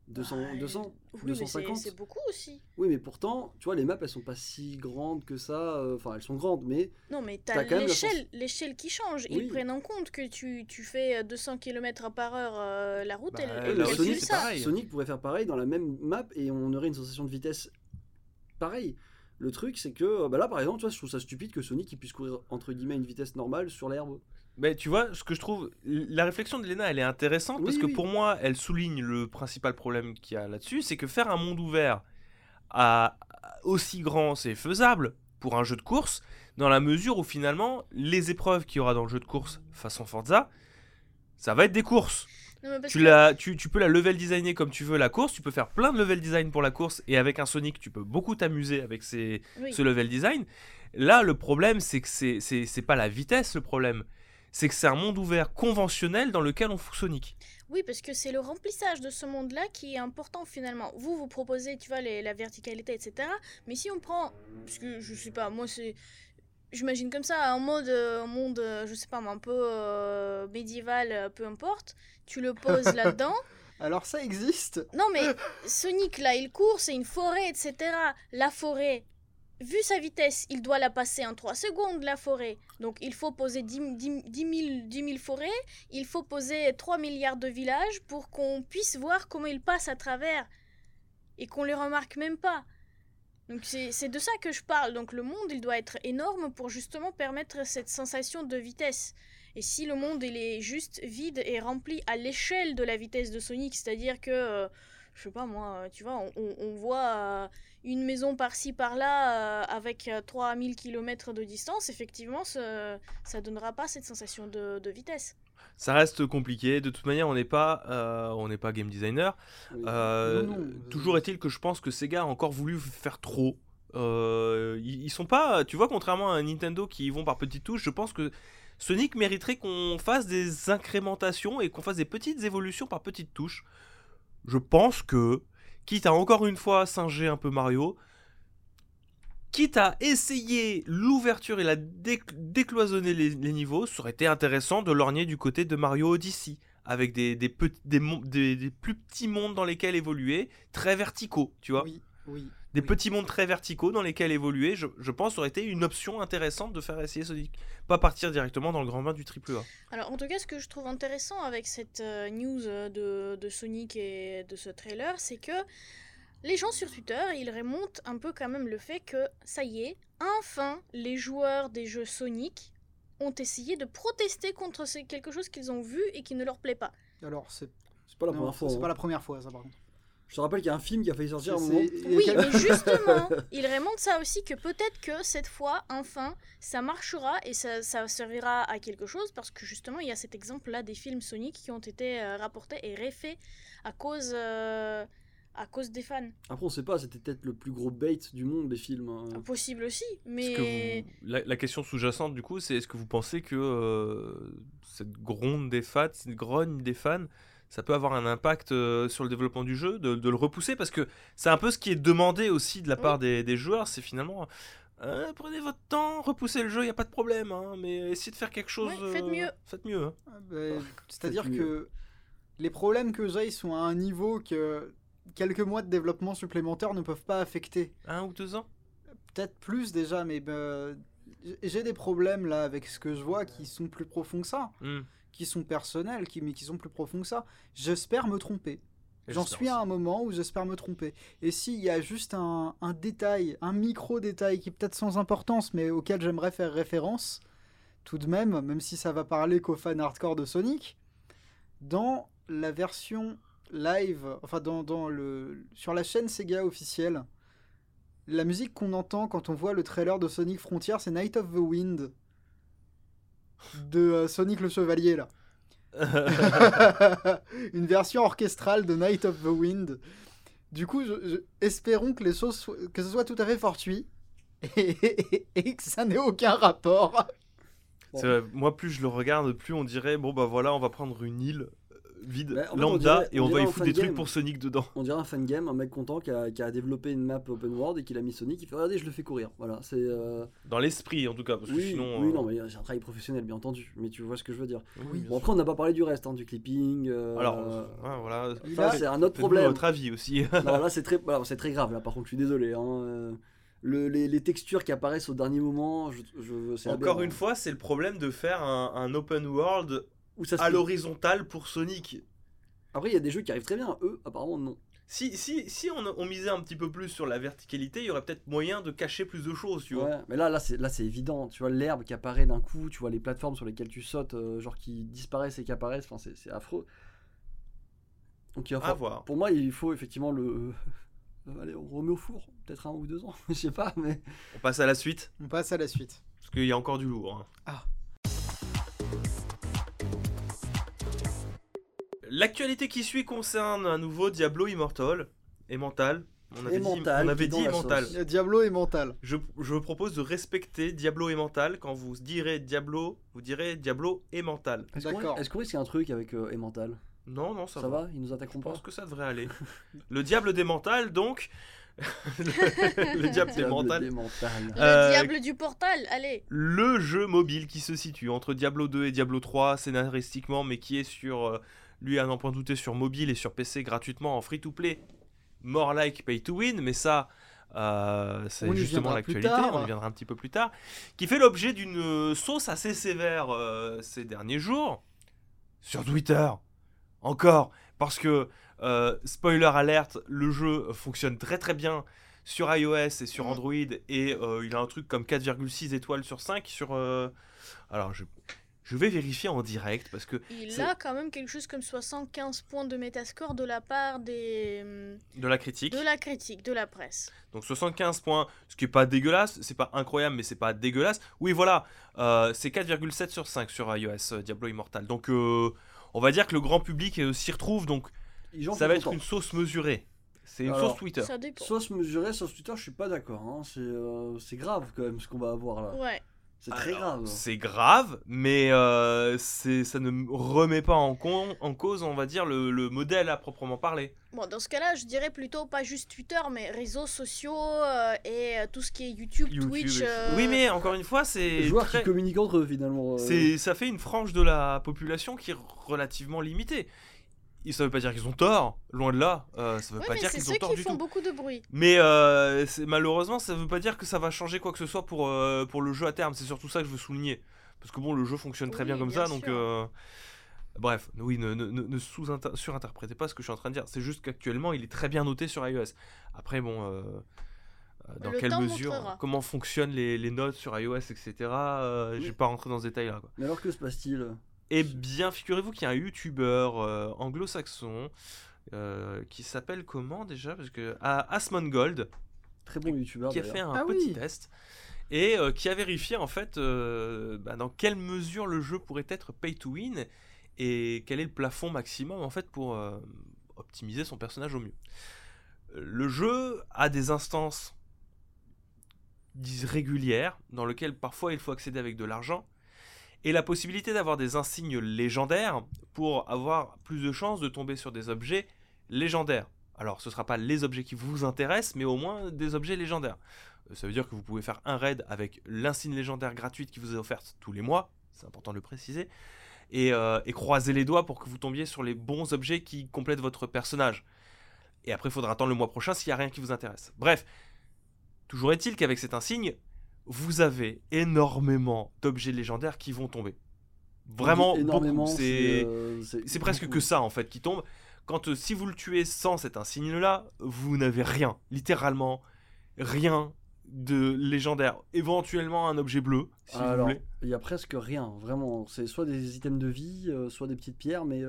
200, Bah, 200 Oui, mais c'est- 250 c'est beaucoup aussi. Oui, mais pourtant, tu vois, les maps, elles sont pas si grandes que ça. euh, Enfin, elles sont grandes, mais Non, mais T'as t'as quand même la l'échelle, l'échelle qui change. Oui. Ils prennent en compte que tu, tu fais 200 km par heure euh, la route, Bah, elle, elle c'est ça. pareil. Sonic pourrait faire pareil dans la même map et on aurait une sensation de vitesse pareil. Le truc, c'est que bah là, par exemple, tu vois, je trouve ça stupide que Sonic il puisse courir entre guillemets à une vitesse normale sur l'herbe. Mais tu vois, ce que je trouve, la réflexion de Lena, elle est intéressante Oui, parce que oui. pour moi, elle souligne le principal problème qu'il y a là-dessus, c'est que faire un monde ouvert à, aussi grand, c'est faisable pour un jeu de course, dans la mesure où finalement, les épreuves qu'il y aura dans le jeu de course façon Forza, ça va être des courses. Non, Tu, que- la, tu, tu peux la level designer comme tu veux la course, tu peux faire plein de level design pour la course, et avec un Sonic, tu peux beaucoup t'amuser avec ces, oui. ce level design. Là, le problème, c'est que c'est- c'est c'est pas la vitesse le problème. C'est que c'est un monde ouvert conventionnel dans lequel on fout Sonic. Oui, parce que c'est le remplissage de ce monde-là qui est important finalement. Vous, vous proposez, tu vois, les- la verticalité, etc. Mais si on prend, parce que je sais pas, moi c'est, j'imagine comme ça, un mode, euh, un monde, euh, je sais pas, moi, un peu euh, médiéval, peu importe. Tu le poses là-dedans. Alors ça existe? Non mais Sonic là, il court, c'est une forêt, etc. La forêt, vu sa vitesse, il doit la passer en 3 secondes, la forêt. Donc il faut poser 10, 10 10 000, 10 000 forêts, il faut poser 3 milliards de villages pour qu'on puisse voir comment il passe à travers et qu'on les remarque même pas. Donc c'est c'est de ça que je parle. Donc le monde, il doit être énorme pour justement permettre cette sensation de vitesse. Et si le monde il est juste vide et rempli à l'échelle de la vitesse de Sonic, c'est-à-dire que, euh, je sais pas moi, euh, tu vois, on, on- on voit euh, une maison par-ci par-là euh, avec euh, 3000 km de distance, effectivement, ce- ça donnera pas cette sensation de, de vitesse. Ça reste compliqué. De toute manière, on n'est pas, euh, on n'est pas game designer. Oui. Euh, Non, non, toujours euh, est-il que je pense que Sega a encore voulu faire trop. Euh, ils, ils sont pas, tu vois, contrairement à Nintendo qui y vont par petites touches, je pense que Sonic mériterait qu'on fasse des incrémentations et qu'on fasse des petites évolutions par petites touches. Je pense que, quitte à encore une fois singer un peu Mario, quitte à essayer l'ouverture et la dé- décloisonner les, niveaux, ça aurait été intéressant de lorgner du côté de Mario Odyssey, avec des, des, plus petits mondes dans lesquels évoluer, très verticaux, tu vois. Oui. Des oui. petits mondes très verticaux dans lesquels évoluer, je, je pense, aurait été une option intéressante de faire essayer Sonic. Pas partir directement dans le grand bain du triple A. Alors en tout cas, ce que je trouve intéressant avec cette euh, news euh, de, de Sonic et de ce trailer, c'est que les gens sur Twitter, ils remontent un peu quand même le fait que ça y est, enfin, les joueurs des jeux Sonic ont essayé de protester contre quelque chose qu'ils ont vu et qui ne leur plaît pas. Alors c'est pas la non, première fois. c'est hein. pas la première fois ça par contre. Je te rappelle qu'il y a un film qui a failli sortir à un moment. il Oui, mais justement, ils remontent ça aussi que peut-être que cette fois, enfin, ça marchera et ça, ça servira à quelque chose parce que justement, il y a cet exemple-là des films Sonic qui ont été euh, rapportés et refaits à cause, euh, à cause des fans. Après, on sait pas, c'était peut-être le plus gros bait du monde des films. hein. Possible aussi, Est-ce mais que vous- la, la question sous-jacente, du coup, c'est est-ce que vous pensez que euh, cette gronde des fans, cette grogne des fans, ça peut avoir un impact euh, sur le développement du jeu, de, de le repousser Parce que c'est un peu ce qui est demandé aussi de la part des, des joueurs, c'est finalement... euh, prenez votre temps, repoussez le jeu, il n'y a pas de problème, hein, mais essayez de faire quelque chose... Ouais, faites euh, mieux. Faites mieux. hein. Ah, ben, C'est-à-dire peut-être que les problèmes que j'ai ils sont à un niveau que quelques mois de développement supplémentaire ne peuvent pas affecter. Un ou deux ans? Peut-être plus déjà, mais ben, j'ai des problèmes là avec ce que je vois qui sont plus profonds que ça, Hmm. Qui sont personnels, qui, mais qui sont plus profonds que ça. J'espère me tromper. J'en suis à un moment où j'espère me tromper. Et s'il y a juste un, un détail, un micro-détail qui est peut-être sans importance, mais auquel j'aimerais faire référence, tout de même, même si ça va parler qu'aux fans hardcore de Sonic, dans la version live, enfin dans, dans le, sur la chaîne Sega officielle, la musique qu'on entend quand on voit le trailer de Sonic Frontier, c'est Night of the Wind de euh, Sonic le Chevalier là. une version orchestrale de Night of the Wind. Du coup, je- je- espérons que les choses soient- que ce soit tout à fait fortuit et, et que ça n'ait aucun rapport. Moi, plus je le regarde, plus on dirait bon bah voilà, on va prendre une île vide, Bah, en fait, on lambda, dirait- et on on va y foutre des fan trucs game. pour Sonic dedans. On dirait un fangame, un mec content qui a, qui a développé une map open world et qu'il a mis Sonic, il fait regardez, je le fais courir. Voilà, c'est. euh, Dans l'esprit en tout cas, parce que Oui, sinon. oui, euh, non, mais c'est un travail professionnel, bien entendu. Mais tu vois ce que je veux dire. oui, Bon, après, on n'a pas parlé du reste, hein, du clipping. euh, Alors, ouais, voilà. Ça, c'est un autre problème. votre avis aussi. non, là, c'est très, voilà, c'est très grave. Là, par contre, je suis désolé. hein, euh, le- les, les textures qui apparaissent au dernier moment, je, je, c'est Encore aberrant. une fois, c'est le problème de faire un, un open world Où ça se à l'horizontale pour Sonic. Après, il y a des jeux qui arrivent très bien. Eux, apparemment, non. Si, si, si on, on misait un petit peu plus sur la verticalité, il y aurait peut-être moyen de cacher plus de choses, tu vois. Ouais, mais là, là, c'est, là, c'est évident. Tu vois l'herbe qui apparaît d'un coup. Tu vois les plateformes sur lesquelles tu sautes, euh, genre qui disparaissent et qui apparaissent. Enfin, c'est, c'est affreux. Donc, il va À falloir- voir. pour moi, il faut effectivement le. euh, allez, on remet au four. Peut-être un ou deux ans. Je sais pas, mais. On passe à la suite, On passe à la suite. parce qu'il y a encore du lourd. hein. Ah. L'actualité qui suit concerne un nouveau Diablo Immortal et Mental. On avait Et dit, mental, on avait dit mental. Diablo et Mental. Je, je vous propose de respecter Diablo et mental. Quand vous direz Diablo, vous direz Diablo et mental. Est-ce qu'on D'accord. est-ce qu'on risque un truc avec euh, Emmental Non, non, ça, Ça, va. va? Ils nous attaqueront Je pas? pense que ça devrait aller. le diable des mentales, donc. le, le diable des Diable mentales. des mentales. Le Euh, diable du portal, allez. le jeu mobile qui se situe entre Diablo 2 et Diablo 3 scénaristiquement, mais qui est sur, euh, lui à n'en point douter, sur mobile et sur PC gratuitement en free-to-play. More like pay to win, mais ça, euh, c'est justement l'actualité, on y viendra un petit peu plus tard, qui fait l'objet d'une euh, sauce assez sévère euh, ces derniers jours sur Twitter. Encore, parce que, euh, spoiler alerte, le jeu fonctionne très très bien sur iOS et sur Mhm. Android et il a un truc comme 4,6 étoiles sur 5 sur... Alors je, je vais vérifier en direct parce que Il a quand même quelque chose comme 75 points de métascore de la part des... de la critique, de la critique, de la presse. donc 75 points, ce qui est pas dégueulasse, c'est pas incroyable mais c'est pas dégueulasse. Oui voilà, euh, c'est 4,7 sur 5 sur iOS euh, Diablo Immortal. Donc euh, on va dire que le grand public euh, s'y retrouve donc ça va être une sauce mesurée. C'est une Alors, sauce Twitter. Ça. Sauce mesurée, sauce Twitter, je suis pas d'accord. hein. C'est euh, c'est grave quand même ce qu'on va avoir là. Ouais. C'est très grave. C'est grave, mais euh, ça ne remet pas en, con- en cause, on va dire, le, le modèle à proprement parler. Bon, dans ce cas-là, je dirais plutôt pas juste Twitter, mais réseaux sociaux euh, et euh, tout ce qui est YouTube, YouTube Twitch. euh, Oui, mais encore une fois, c'est Les joueurs très- qui communiquent entre eux finalement. euh. c'est- ça fait une frange de la population qui est relativement limitée. Ça veut pas dire qu'ils ont tort, loin de là. Euh, ça veut Ouais, pas mais dire qu'ils ont tort qui du font tout. beaucoup de bruit. Mais euh, malheureusement, ça veut pas dire que ça va changer quoi que ce soit pour, euh, pour le jeu à terme. C'est surtout ça que je veux souligner. Parce que bon, le jeu fonctionne très Oui, bien comme bien ça, donc. sûr. euh, Bref, oui, ne, ne, ne- surinterprétez pas ce que je suis en train de dire. C'est juste qu'actuellement, il est très bien noté sur iOS. Après, bon, dans Le quelle mesure, montrera. comment fonctionnent les, les notes sur iOS, etc. euh, Je Oui. vais pas rentrer dans ce détail-là. quoi. Mais alors que se passe-t-il? Eh bien, figurez-vous qu'il y a un youtubeur euh, anglo-saxon euh, qui s'appelle comment déjà? Parce que ah, Asmongold Très bon youtubeur. qui a fait un Ah petit oui. test et euh, qui a vérifié en fait euh, bah, dans quelle mesure le jeu pourrait être pay to win et quel est le plafond maximum en fait pour euh, optimiser son personnage au mieux. Le jeu a des instances disent régulières dans lesquelles parfois il faut accéder avec de l'argent et la possibilité d'avoir des insignes légendaires pour avoir plus de chances de tomber sur des objets légendaires. Alors ce ne sera pas les objets qui vous intéressent, mais au moins des objets légendaires. Euh, Ça veut dire que vous pouvez faire un raid avec l'insigne légendaire gratuite qui vous est offerte tous les mois, c'est important de le préciser, et, euh, croiser les doigts pour que vous tombiez sur les bons objets qui complètent votre personnage. Et après, il faudra attendre le mois prochain s'il n'y a rien qui vous intéresse. Bref, toujours est-il qu'avec cet insigne, vous avez énormément d'objets légendaires qui vont tomber. Vraiment, énormément. beaucoup. C'est euh, c'est presque beaucoup. que ça en fait qui tombe. Quand euh, si vous le tuez sans cet insigne-là, vous n'avez rien, littéralement rien de légendaire. Éventuellement un objet bleu, si vous voulez. il y a presque rien, vraiment. C'est soit des items de vie, euh, soit des petites pierres, mais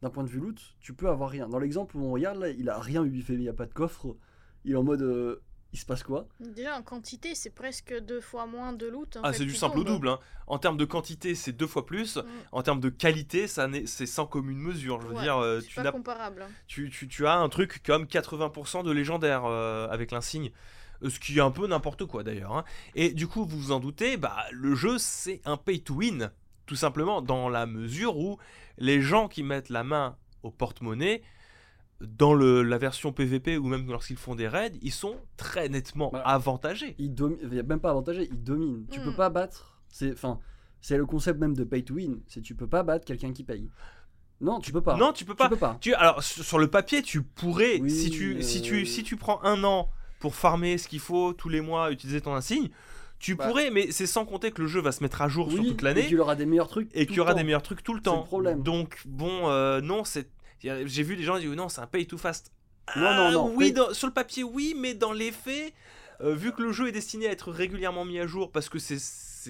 d'un point de vue loot, tu peux avoir rien. Dans l'exemple où on regarde, là, il a rien eu, il fait, il n'y a pas de coffre. Il est en mode, il se passe quoi Déjà, en quantité, c'est presque deux fois moins de loot. en Ah, c'est du simple au double. hein. En termes de quantité, c'est deux fois plus. Mm. En termes de qualité, ça n'est- c'est sans commune mesure. Je veux Ouais, dire, euh, C'est tu, pas comparable. tu, tu- tu as un truc comme 80% de légendaire euh, avec l'insigne. Euh, Ce qui est un peu n'importe quoi d'ailleurs. hein. Et du coup, vous vous en doutez, bah, le jeu c'est un pay to win, tout simplement, dans la mesure où les gens qui mettent la main au porte-monnaie, dans le- la version PVP ou même lorsqu'ils font des raids, ils sont très nettement Bah, avantagés. Il domine, il y a même pas avantagé, il domine. Tu peux Mm. pas battre. C'est, enfin, c'est le concept même de pay to win. C'est tu peux pas battre quelqu'un qui paye. Non, tu peux pas. Non, tu peux tu pas. peux pas. Tu, alors sur le papier, tu pourrais, Oui, si tu, euh, si tu, si tu prends un an pour farmer ce qu'il faut tous les mois, utiliser ton insigne, tu Bah. pourrais, mais c'est sans compter que le jeu va se mettre à jour sur toute Et l'année qu'il aura des meilleurs trucs. et qu'il y aura des meilleurs trucs tout le C'est temps. le problème. Donc bon, euh, non, c'est, j'ai vu des gens dire non, c'est un pay to fast. Non, non, Ah, non, Oui, dans- sur le papier, oui, mais dans les faits, euh, vu que le jeu est destiné à être régulièrement mis à jour parce que c'est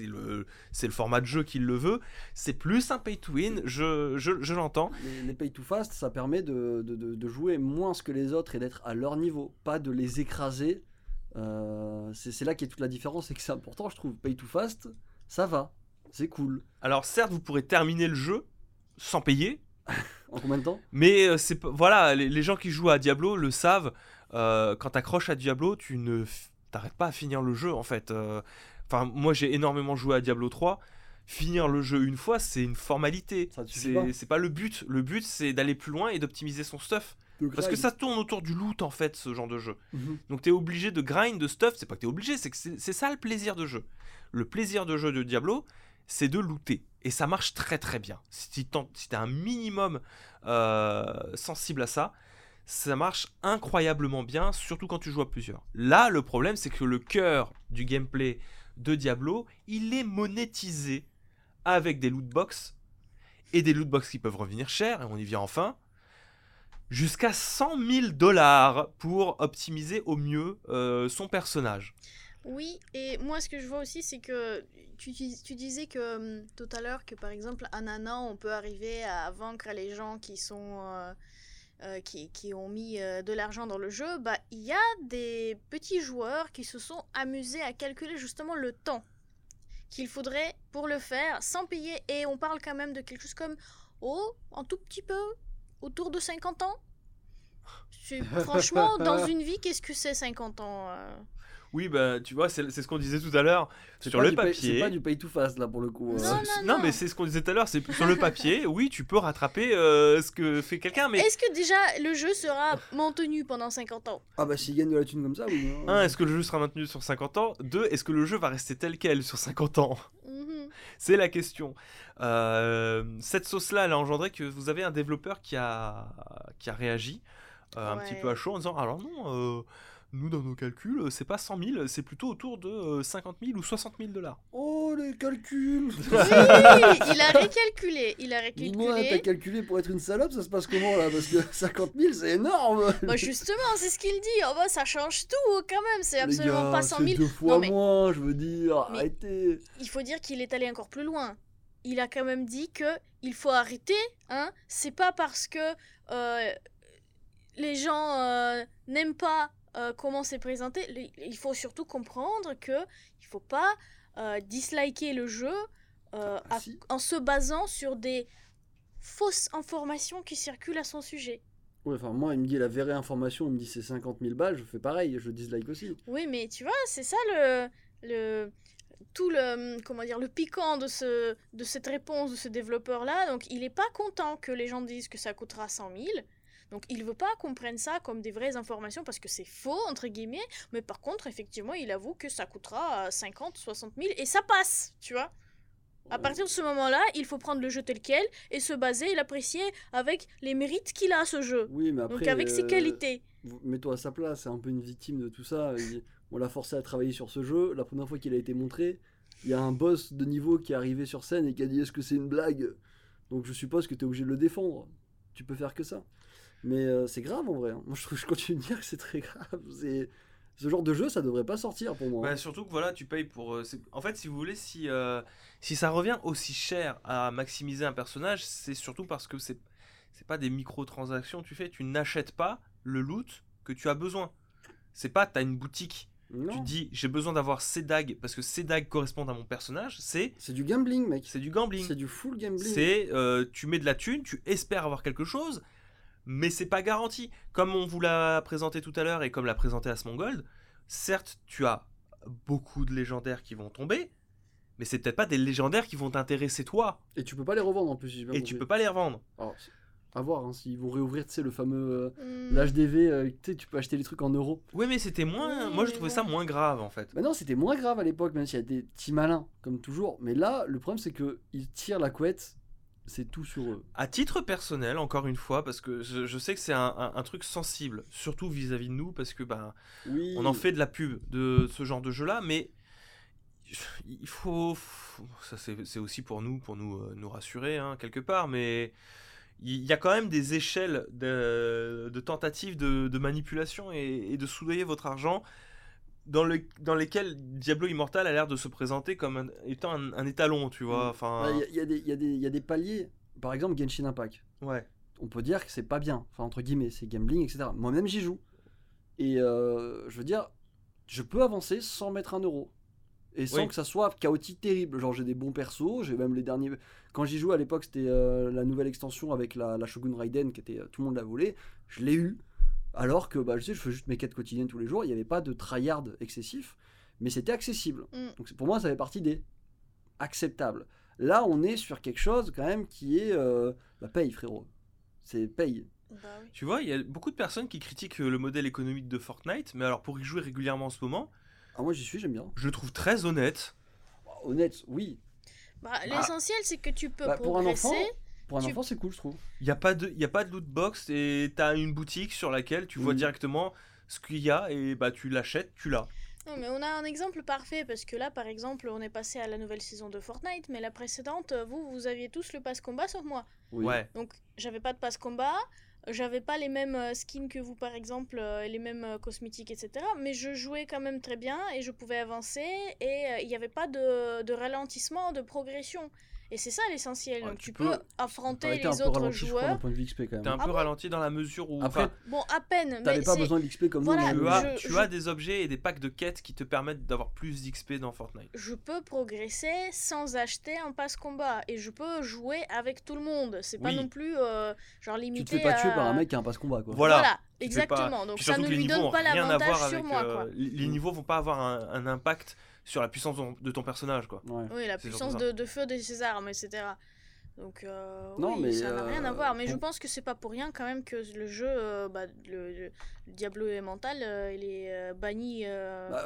le, format de jeu qui le veut, c'est plus un pay to win, je, je, je l'entends. Les, les pay to fast, ça permet de, de- de- de jouer moins que les autres et d'être à leur niveau, pas de les écraser. Euh, c'est là qu'est toute la différence et que c'est important, je trouve. Pay to fast, ça va, c'est cool. Alors certes, vous pourrez terminer le jeu sans payer, En combien de temps? Mais euh, c'est pas- voilà, les, les gens qui jouent à Diablo le savent. euh, quand t'accroches à Diablo, tu ne t'arrêtes pas à finir le jeu en fait. Euh, Enfin, moi j'ai énormément joué à Diablo 3. Finir le jeu une fois, c'est une formalité. Pas. C'est c'est pas le but. Le but, c'est d'aller plus loin et d'optimiser son stuff. Parce que ça tourne autour du loot en fait, ce genre de jeu. Mhm. Donc t'es obligé de grind, de stuff. C'est pas que t'es obligé, c'est que c'est ça le plaisir de jeu. Le plaisir de jeu de Diablo, c'est de looter. Et ça marche très très bien. Si t'en- si un minimum euh, sensible à ça, ça marche incroyablement bien, surtout quand tu joues à plusieurs. Là, le problème, c'est que le cœur du gameplay de Diablo, il est monétisé avec des loot box et des loot box qui peuvent revenir cher, et on y vient enfin, jusqu'à 100 000 dollars pour optimiser au mieux euh, son personnage. Oui, et moi ce que je vois aussi, c'est que tu, dis- tu disais que hum, tout à l'heure que par exemple en un an, on peut arriver à vaincre les gens qui sont euh, euh, qui, qui ont mis euh, de l'argent dans le jeu. Bah, il y a des petits joueurs qui se sont amusés à calculer justement le temps qu'il faudrait pour le faire sans payer, et on parle quand même de quelque chose comme oh, un tout petit peu autour de 50 ans. Franchement, dans une vie, qu'est-ce que c'est 50 ans Oui, bah tu vois, c'est c'est ce qu'on disait tout à l'heure C'est sur pas le papier. C'est pas du pay to fast là pour le coup. euh. Non, C'est- non, non. mais c'est ce qu'on disait tout à l'heure, c'est sur le papier, oui, tu peux rattraper euh, ce que fait quelqu'un, mais Est-ce que déjà le jeu sera maintenu pendant 50 ans? Ah bah s'il gagne de la thune comme ça, oui. hein. un, est-ce que le jeu sera maintenu sur 50 ans? Deux, est-ce que le jeu va rester tel quel sur 50 ans? Mhm. C'est la question. Euh, cette sauce-là, elle a engendré que vous avez un développeur qui a, qui a réagi euh, un petit peu à chaud en disant Alors non, euh, nous dans nos calculs, euh, c'est pas 100 000, c'est plutôt autour de euh, 50 000 ou 60 000 dollars. Oh les calculs Oui, il a récalculé. Il a Dis-moi, t'as récalculé. calculé pour être une salope, ça se passe comment là? Parce que 50 000 c'est énorme Bah justement, c'est ce qu'il dit. Oh bah ça change tout quand même. C'est absolument gars, pas 100 c'est 000. deux fois Non, mais- moins, je veux dire, Mais- arrêtez Il faut dire qu'il est allé encore plus loin. Il a quand même dit que il faut arrêter. Hein. C'est pas parce que euh, les gens euh, n'aiment pas euh, comment c'est présenté. Il faut surtout comprendre que il faut pas euh, disliker le jeu euh, Ah, à- si. en se basant sur des fausses informations qui circulent à son sujet. Enfin moi il me dit la vraie information, il me dit c'est 50 000 balles, je fais pareil, je dislike aussi. Oui, mais tu vois, c'est ça le, le tout le comment dire le piquant de ce de cette réponse de ce développeur là. Donc il est pas content que les gens disent que ça coûtera 100 000. Donc il veut pas qu'on prenne ça comme des vraies informations parce que c'est faux entre guillemets. Mais par contre, effectivement, il avoue que ça coûtera euh, 50, 60 000 et ça passe, tu vois. À partir de ce moment-là, il faut prendre le jeu tel quel et se baser et l'apprécier avec les mérites qu'il a ce jeu. Oui, mais après. Donc avec ses euh, qualités. Mets-toi à sa place, c'est un peu une victime de tout ça. Il- on l'a forcé à travailler sur ce jeu. La première fois qu'il a été montré, il y a un boss de niveau qui est arrivé sur scène et qui a dit Est-ce que c'est une blague? Donc je suppose que tu es obligé de le défendre. Tu peux faire que ça. Mais euh, c'est grave en vrai. hein. Moi je, trouve- je continue de dire que c'est très grave. C'est... Ce genre de jeu, ça devrait pas sortir pour moi. Bah, surtout que voilà, tu payes pour. euh, en fait, si vous voulez, si, euh, si ça revient aussi cher à maximiser un personnage, c'est surtout parce que c'est c'est pas des microtransactions tu fais. Tu n'achètes pas le loot que tu as besoin. C'est pas, t'as une boutique. Non. Tu dis, j'ai besoin d'avoir ces dagues parce que ces dagues correspondent à mon personnage. C'est C'est du gambling, mec. c'est du gambling. C'est du full gambling. C'est euh, tu mets de la thune, tu espères avoir quelque chose, mais c'est pas garanti. Comme on vous l'a présenté tout à l'heure et comme l'a présenté Asmongold, certes, tu as beaucoup de légendaires qui vont tomber, mais c'est peut-être pas des légendaires qui vont t'intéresser toi, Et tu peux pas les revendre en plus. si et tu peux pas les revendre. Alors, c'est- à voir hein, s'ils vont réouvrir, tu sais, le fameux euh, Hmm. l'HDV, euh, tu peux acheter les trucs en euros. Oui, mais c'était moins. Oui, Moi, je trouvais ça moins grave en fait. Bah non, c'était moins grave à l'époque, même s'il y a des petits malins, comme toujours. Mais là, le problème, c'est que ils tirent la couette, c'est tout sur eux. À titre personnel, encore une fois, parce que je, je sais que c'est un, un- un truc sensible, surtout vis-à-vis de nous, parce que Oui. on en fait de la pub de ce genre de jeu-là, mais il faut, ça c'est aussi pour nous, pour nous, euh, nous rassurer hein, quelque part, mais il y a quand même des échelles de, de tentatives de, de manipulation et, et de soudoyer votre argent dans, le, dans lesquelles Diablo Immortal a l'air de se présenter comme un- étant un, un étalon, tu vois. Mm. Enfin, Bah, Il y, a- il y a des- y a des- il y a des paliers. Par exemple, Genshin Impact. ouais. On peut dire que c'est pas bien. Enfin, entre guillemets, c'est gambling, etc. Moi-même, j'y joue. Et euh, je veux dire, je peux avancer sans mettre un euro. Et sans Oui. que ça soit chaotique terrible. Genre, j'ai des bons persos, j'ai même les derniers. Quand j'y jouais à l'époque, c'était euh, la nouvelle extension avec la, la Shogun Raiden, qui était. euh, tout le monde l'a volé. Je l'ai eu. Alors que bah, je sais, je fais juste mes quêtes quotidiennes tous les jours, il n'y avait pas de tryhard excessif, mais c'était accessible. Mm. Donc pour moi, ça fait partie des acceptables. Là, on est sur quelque chose quand même qui est euh, bah, paye, frérot. C'est paye. Bah oui. Tu vois, il y a beaucoup de personnes qui critiquent euh, le modèle économique de Fortnite, mais alors pour y jouer régulièrement en ce moment, Ah, moi, j'y suis, j'aime bien. je le trouve très honnête. Bah, honnête, oui. Bah, L'essentiel, c'est que tu peux Bah, pour un progresser. enfant, pour un tu- enfant, c'est cool, je trouve. Il n'y a, pas de- il y a pas de loot box et tu as une boutique sur laquelle tu vois Mhm. directement ce qu'il y a et bah tu l'achètes, tu l'as. Non, mais on a un exemple parfait parce que là, par exemple, on est passé à la nouvelle saison de Fortnite, mais la précédente, euh, vous, vous aviez tous le pass combat sauf moi. Oui. Ouais. Donc, j'avais pas de pass combat, j'avais pas les mêmes euh, skins que vous, par exemple, euh, et les mêmes cosmétiques, etc. Mais je jouais quand même très bien et je pouvais avancer et il n'y avait pas de, de ralentissement, de progression. Et c'est ça l'essentiel. Ouais, Donc, tu tu peux, peux- affronter les peu autres joueurs. T'es un. Ah peu bon ralenti dans la mesure où Après, enfin, Bon, à peine. T'avais mais pas c'est- besoin d'XP comme Voilà, nous. tu, as, je- tu je- as des objets et des packs de quêtes qui te permettent d'avoir plus d'XP dans Fortnite. je peux progresser sans acheter un pass combat et je peux jouer avec tout le monde. C'est pas Oui. non plus euh, genre Tu limité te fais pas tuer à- par un mec qui a un passe combat, quoi. Voilà. Voilà, Tu fais pas- exactement. Donc ça ne lui donne pas rien à l'avantage voir sur moi, euh, quoi. les les niveaux vont pas avoir un, un impact sur la puissance de ton, personnage, quoi. Ouais. Oui, la puissance de, de feu de ses armes, etc. Donc euh, Non, oui, mais, ça n'a rien à euh, voir. Mais je pense que c'est pas pour rien quand même que le jeu, euh, bah, le, le- Diablo Elemental, euh, il est banni Bah,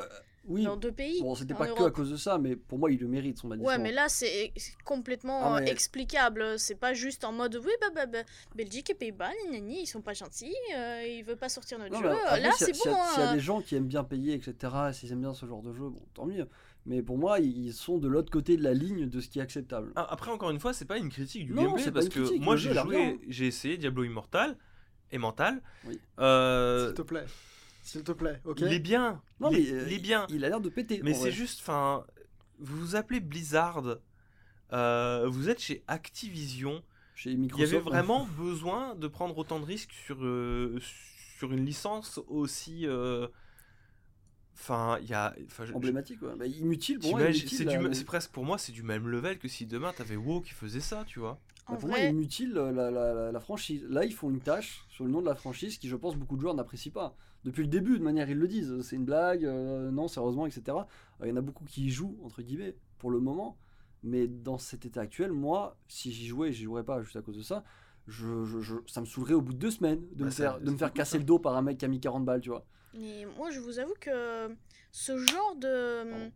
oui. dans deux pays. Bon, c'était pas que à Europe. cause de ça, mais pour moi, il le mérite son bannissement. Ouais, mais là, c'est complètement Ah, mais- explicable. C'est pas juste en mode oui, bah, bah, bah, Belgique et Pays-Bas, ils sont pas gentils, euh, ils veulent pas sortir notre Non, jeu. après, là, c'est bon. S'il y a hein. des gens qui aiment bien payer, etc., et s'ils aiment bien ce genre de jeu, bon, tant mieux. Mais pour moi, ils sont de l'autre côté de la ligne de ce qui est acceptable. Ah, Après, encore une fois, c'est pas une critique du Non, gameplay parce que critique, moi j'ai joué, j'ai essayé Diablo Immortal et Mental. Oui. Euh, S'il te plaît. S'il te plaît, ok Il est bien. Non, il, mais est, euh, il est bien. Il a l'air de péter. Mais c'est juste, enfin, vous vous appelez Blizzard. euh, vous êtes chez Activision. Chez Il y Microsoft. avait vraiment besoin de prendre autant de risques sur, euh, sur une licence aussi. Euh, Enfin, il y a. enfin, je- emblématique. Ouais. Bah, inutile pour moi. t'imagines- Inutile, c'est presque pour moi, c'est du même level que si demain t'avais WoW qui faisait ça, tu vois. En Bah, pour moi, inutile la, la, la- la franchise. Là, ils font une tâche sur le nom de la franchise qui, je pense, beaucoup de joueurs n'apprécient pas. Depuis le début, de manière, ils le disent. C'est une blague, euh, non, sérieusement, etc. Euh, Il y en a beaucoup qui y jouent, entre guillemets, pour le moment. Mais dans cet état actuel, moi, si j'y jouais, j'y jouerais pas juste à cause de ça. Je, je- je- ça me saoulerait au bout de deux semaines de Bah, me faire, de me faire casser ça. le dos par un mec qui a mis 40 balles, tu vois. Mais moi, je vous avoue que ce genre de,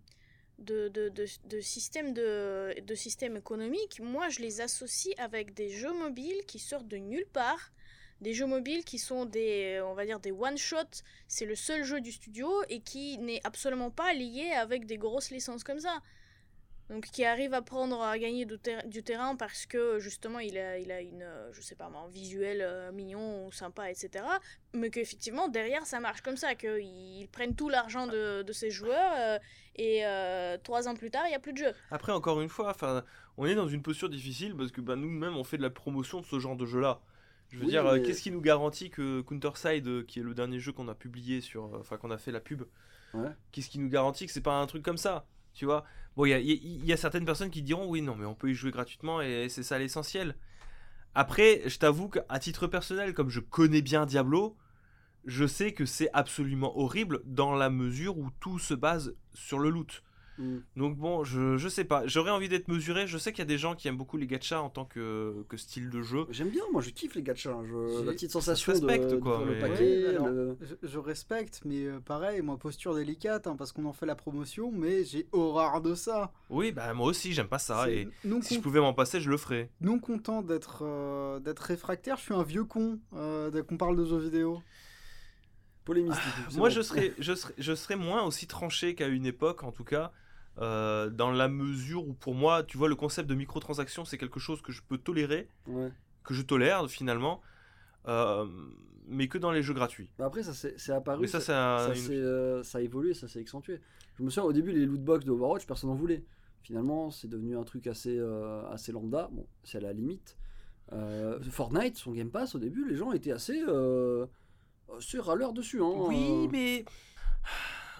de, de système, de, de système économique, moi, je les associe avec des jeux mobiles qui sortent de nulle part. Des jeux mobiles qui sont des, on va dire, des one-shot. C'est le seul jeu du studio et qui n'est absolument pas lié avec des grosses licences comme ça. Donc qui arrive à prendre, à gagner du, ter- du terrain parce que justement il a, il a une, je sais pas moi, un visuel euh, mignon ou sympa, etc. Mais qu'effectivement derrière ça marche comme ça, qu'ils prennent tout l'argent de, de ces joueurs euh, et euh, trois ans plus tard il n'y a plus de jeu. Après, encore une fois, enfin, on est dans une posture difficile parce que bah, nous-mêmes, on fait de la promotion de ce genre de jeu-là. Je veux Oui, dire, euh, mais- qu'est-ce qui nous garantit que Counterside, qui est le dernier jeu qu'on a publié sur, enfin, qu'on a fait la pub, Ouais. qu'est-ce qui nous garantit que c'est pas un truc comme ça? Tu vois Bon, il y a, y a certaines personnes qui diront oui, non, mais on peut y jouer gratuitement et c'est ça l'essentiel. Après, je t'avoue qu'à titre personnel, comme je connais bien Diablo, je sais que c'est absolument horrible dans la mesure où tout se base sur le loot. Mm. Donc bon, je, je sais pas. J'aurais envie d'être mesuré. Je sais qu'il y a des gens qui aiment beaucoup les gachas en tant que, que style de jeu. J'aime bien, moi je kiffe les gachas. Je- La petite sensation de, respecte, de quoi, faire le mais- paquet. Ouais, alors, le- Je, je respecte, mais euh, pareil, moi, posture délicate, hein, parce qu'on en fait la promotion, mais j'ai horreur de ça. Oui, bah moi aussi, j'aime pas ça. Et non, si je pouvais m'en passer, je le ferais. non content d'être euh, d'être réfractaire, je suis un vieux con euh, dès qu'on parle de jeux vidéo. Polémistique. c'est Moi, bon. je serais, je, serais, je serais moins aussi tranché qu'à une époque, en tout cas, euh, dans la mesure où, pour moi, tu vois, le concept de microtransaction, c'est quelque chose que je peux tolérer, Ouais. que je tolère finalement, euh, mais que dans les jeux gratuits. Bah après, ça c'est apparu. mais ça, ça- ça, une- s'est, euh, ça a évolué, ça s'est accentué. Je me souviens au début, les lootbox de Overwatch, personne n'en voulait. Finalement, c'est devenu un truc assez, euh, assez lambda. Bon, c'est à la limite. Euh, Fortnite, son Game Pass, au début, les gens étaient assez, euh, assez râleurs dessus. Hein. Oui, mais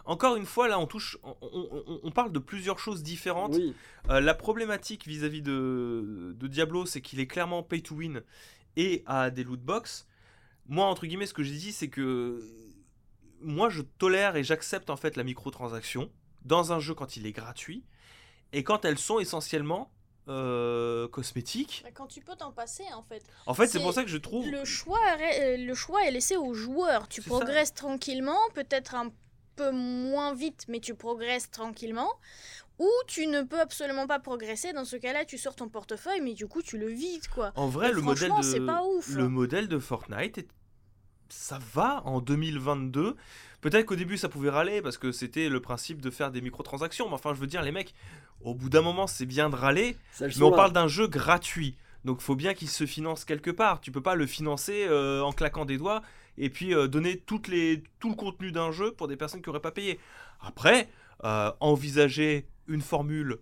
encore une fois, là, on touche, on, on- on- on parle de plusieurs choses différentes. Oui, Euh, la problématique vis-à-vis de, de Diablo, c'est qu'il est clairement pay to win et a des loot box. moi, entre guillemets, ce que j'ai dit, c'est que moi, je tolère et j'accepte en fait la microtransaction dans un jeu quand il est gratuit et quand elles sont essentiellement euh, cosmétiques. Bah, Quand tu peux t'en passer, en fait. En fait, c'est pour ça que je trouve. Le choix, est- euh, le choix est laissé aux joueurs. Tu ça. progresses tranquillement, peut-être un peu moins vite, mais tu progresses tranquillement. Ou tu ne peux absolument pas progresser. Dans ce cas-là, tu sors ton portefeuille, mais du coup, tu le vides, quoi. En vrai, Et le modèle de pas ouf, le hein. modèle de Fortnite, est- ça va en 2022. Peut-être qu'au début ça pouvait râler parce que c'était le principe de faire des microtransactions. Mais enfin, je veux dire, les mecs, au bout d'un moment, c'est bien de râler. Ça, Mais on parle d'un jeu gratuit. Donc faut bien qu'il se finance quelque part. Tu peux pas le financer euh, en claquant des doigts et puis euh, donner tout le contenu d'un jeu pour des personnes qui n'auraient pas payé. Après, euh, envisager une formule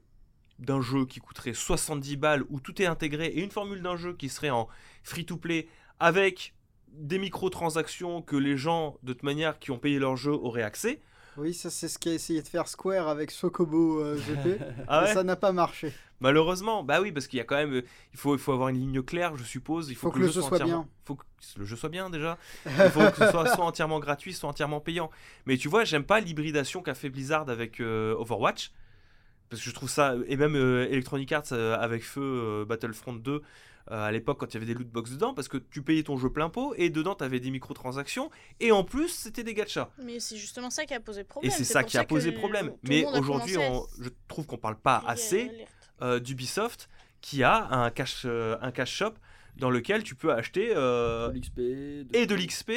d'un jeu qui coûterait 70 balles où tout est intégré et une formule d'un jeu qui serait en free-to-play avec des microtransactions que les gens, de toute manière, qui ont payé leur jeu auraient accès. Oui, ça c'est ce qu'a essayé de faire Square avec Sokobo euh, GP. Ah ouais ça n'a pas marché. Malheureusement, bah oui, parce qu'il y a quand même, euh, il faut, il faut avoir une ligne claire, je suppose. Il faut, que, le jeu soit, bien. faut que le jeu soit bien déjà. Il faut que ce soit soit entièrement gratuit, soit entièrement payant. Mais tu vois, j'aime pas l'hybridation qu'a fait Blizzard avec euh, Overwatch. Parce que je trouve ça, et même euh, Electronic Arts avec Feu Battlefront 2 euh, à l'époque quand il y avait des loot box dedans, parce que tu payais ton jeu plein pot et dedans tu avais des microtransactions et en plus c'était des gachas. Mais c'est justement ça qui a posé problème. Et c'est ça qui a posé problème. Mais aujourd'hui, à je trouve qu'on parle pas assez euh, d'Ubisoft qui a un cash, euh, un cash shop dans lequel tu peux acheter euh, De l'XP. de- et de l'XP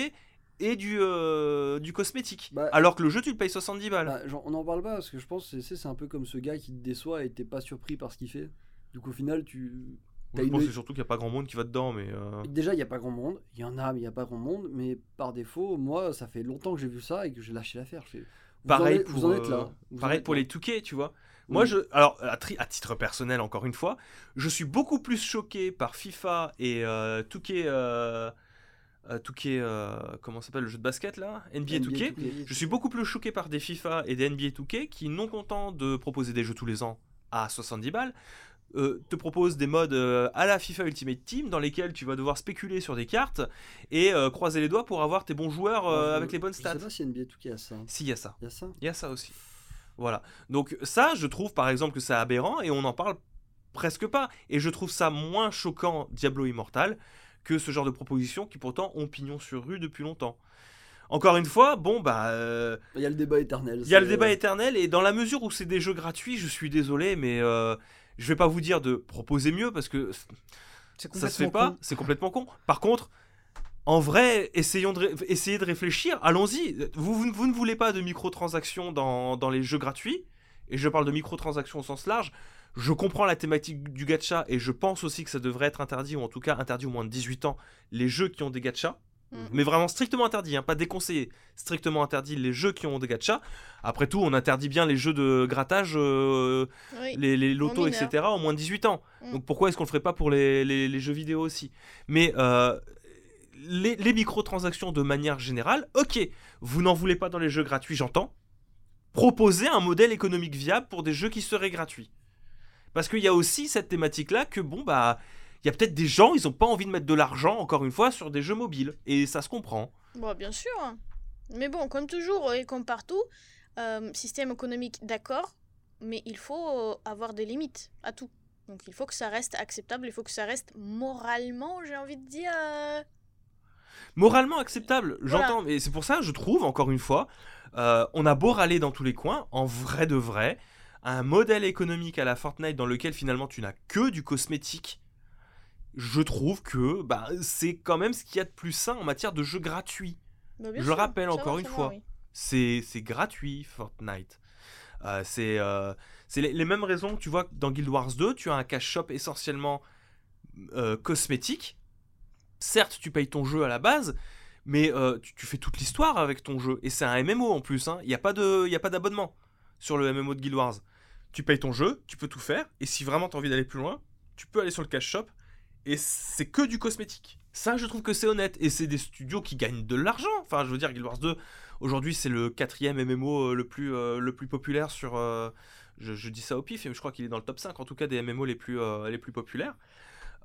et du, euh, du cosmétique. Bah, Alors que le jeu, tu le payes 70 balles. Bah, genre, on en parle pas parce que je pense que c'est c'est un peu comme ce gars qui te déçoit et t'es pas surpris par ce qu'il fait. Du coup, au final, tu. Je t'as une- pense que c'est surtout qu'il n'y a pas grand monde qui va dedans, mais... euh, Déjà, il y a pas grand monde. Il y en a, mais il y a pas grand monde. Mais par défaut, moi, ça fait longtemps que j'ai vu ça et que j'ai lâché l'affaire. Fais, Pareil en pour, vous en êtes là. Vous en pareil êtes pour là. les Touquets, tu vois. Moi, je, alors, à, tri- à titre personnel, encore une fois, je suis beaucoup plus choqué par FIFA et euh, Touquet, euh, euh, Touquet, comment ça s'appelle le jeu de basket là? NBA, NBA 2K. 2K. Je suis beaucoup plus choqué par des FIFA et des NBA 2K qui, non contents de proposer des jeux tous les ans à 70 balles, euh, te proposent des modes euh, à la FIFA Ultimate Team dans lesquels tu vas devoir spéculer sur des cartes et euh, croiser les doigts pour avoir tes bons joueurs je- avec les bonnes Je stats. sais pas si NBA 2K a ça. Si, il y a ça. Il y a ça? Il y a ça aussi. Voilà. Donc ça, je trouve par exemple que c'est aberrant et on n'en parle presque pas. Et je trouve ça moins choquant Diablo Immortal que ce genre de propositions qui pourtant ont pignon sur rue depuis longtemps. Encore une fois, bon bah, euh, Il y a le débat éternel. il y a le débat éternel et dans la mesure où c'est des jeux gratuits, je suis désolé, mais euh, je vais pas vous dire de proposer mieux parce que ça se fait pas, c'est complètement con. Par contre, en vrai, essayons de, essayez de réfléchir, allons-y. Vous, vous, vous ne voulez pas de microtransactions dans, dans les jeux gratuits, et je parle de microtransactions au sens large. Je comprends la thématique du gacha, et je pense aussi que ça devrait être interdit, ou en tout cas interdit au moins de 18 ans, les jeux qui ont des gachas. Mhm. Mais vraiment strictement interdit, hein, pas déconseillé. Strictement interdit les jeux qui ont des gachas. Après tout, on interdit bien les jeux de grattage, euh, Oui. les, les lotos, etc. au moins de 18 ans. Mm. Donc pourquoi est-ce qu'on le ferait pas pour les, les- les jeux vidéo aussi? Mais euh, les, les microtransactions de manière générale, ok, vous n'en voulez pas dans les jeux gratuits, j'entends. Proposez un modèle économique viable pour des jeux qui seraient gratuits. Parce qu'il y a aussi cette thématique-là que, bon, bah, il y a peut-être des gens, ils n'ont pas envie de mettre de l'argent, encore une fois, sur des jeux mobiles. Et ça se comprend. Bon, bien sûr. Mais bon, comme toujours et comme partout, euh, système économique, d'accord, mais il faut euh, avoir des limites à tout. Donc il faut que ça reste acceptable, il faut que ça reste moralement, j'ai envie de dire. euh, moralement acceptable, Voilà. j'entends, mais c'est pour ça, je trouve, encore une fois, euh, on a beau râler dans tous les coins, en vrai de vrai, un modèle économique à la Fortnite dans lequel finalement tu n'as que du cosmétique, je trouve que bah, c'est quand même ce qu'il y a de plus sain en matière de jeux gratuits. bah, Je sûr, rappelle encore va, une fois. oui. C'est gratuit, Fortnite. Euh, c'est euh, les, les mêmes raisons, tu vois, que dans Guild Wars 2, tu as un cash shop essentiellement euh, cosmétique. Certes, tu payes ton jeu à la base, mais tu, tu fais toute l'histoire avec ton jeu. Et c'est un MMO en plus, hein. il n'y a pas de- il y a pas d'abonnement sur le MMO de Guild Wars. Tu payes ton jeu, tu peux tout faire, et si vraiment tu as envie d'aller plus loin, tu peux aller sur le cash shop, et c'est que du cosmétique. Ça, je trouve que c'est honnête, et c'est des studios qui gagnent de l'argent. Enfin, je veux dire, Guild Wars 2, aujourd'hui, c'est le quatrième MMO euh, le plus, euh, le plus populaire sur... euh, je, dis ça au pif, mais je crois qu'il est dans le top 5, en tout cas, des MMO les plus, les plus populaires.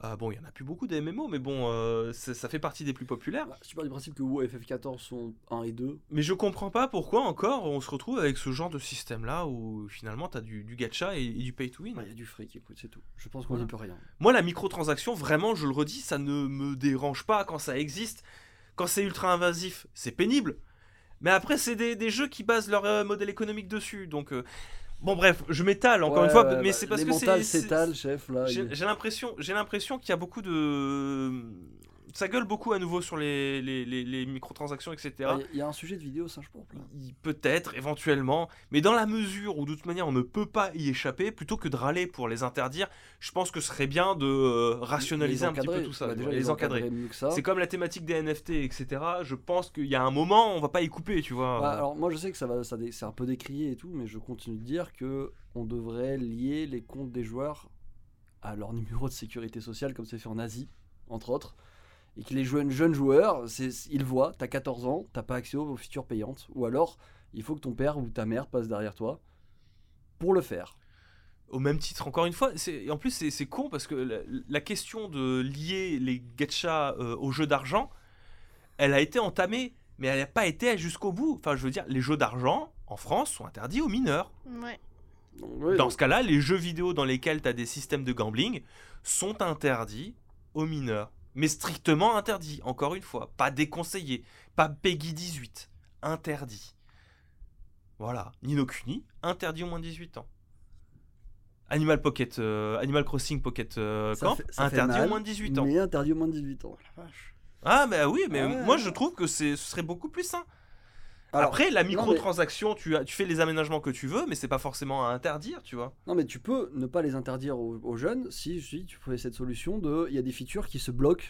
Euh, bon, il y en a plus beaucoup des MMO, mais bon, euh, ça fait partie des plus populaires. Bah, tu pars du principe que WoW et FF14 sont 1 et 2, Mais je comprends pas pourquoi encore on se retrouve avec ce genre de système-là où finalement t'as du, du gacha et, et du pay to win. bah, il y a du fric, écoute, c'est tout. Je pense qu'on n'y peut rien. Moi, la microtransaction, vraiment, je le redis, ça ne me dérange pas quand ça existe. Quand c'est ultra invasif, c'est pénible. Mais après, c'est des, des jeux qui basent leur euh, modèle économique dessus. Donc, bon, bref, je m'étale encore Ouais, une fois, ouais, mais bah, c'est parce les que c'est. s'étalent, chef, j'ai l'impression, j'ai l'impression qu'il y a beaucoup de. Ça gueule beaucoup à nouveau sur les, les, les- les microtransactions, etc. Ah, Il y a un sujet de vidéo singe. Il- Peut-être, éventuellement, mais dans la mesure où de toute manière on ne peut pas y échapper, plutôt que de râler pour les interdire, je pense que ce serait bien de euh, rationaliser un petit peu tout ça, Bah, déjà, les encadrer. C'est comme la thématique des NFT, etc. Je pense qu'il y a un moment, on va pas y couper, tu vois. Bah, alors moi je sais que ça va, ça c'est un peu décrié et tout, mais je continue de dire que on devrait lier les comptes des joueurs à leur numéro de sécurité sociale, comme c'est fait en Asie, entre autres, et que les jeunes, jeunes joueurs, c'est, ils voient, t'as 14 ans, t'as pas accès aux features payantes, ou alors il faut que ton père ou ta mère passe derrière toi pour le faire. Au même titre, encore une fois, c'est- en plus c'est c'est con parce que la, la question de lier les gachas euh, aux jeux d'argent, elle a été entamée, mais elle n'a pas été jusqu'au bout. Enfin, je veux dire, les jeux d'argent en France sont interdits aux mineurs. Ouais. Dans donc- ce cas-là, les jeux vidéo dans lesquels tu as des systèmes de gambling sont interdits aux mineurs. Mais strictement interdits, encore une fois. Pas déconseillés. Pas Peggy 18. Interdit. Voilà. Nino Kuni, interdit aux moins de 18 ans. Animal Pocket, euh, Animal Crossing Pocket euh, Camp, fait- fait interdit mal, aux moins de 18 ans. Mais interdit aux moins de 18 ans. La vache. Ah, bah oui, mais Ah ouais, moi je trouve que ce serait beaucoup plus sain. Alors, Après, la non, mais- microtransaction, tu, as- tu fais les aménagements que tu veux, mais c'est pas forcément à interdire, tu vois. Non mais tu peux ne pas les interdire aux, aux jeunes si, si tu fais cette solution de il y a des features qui se bloquent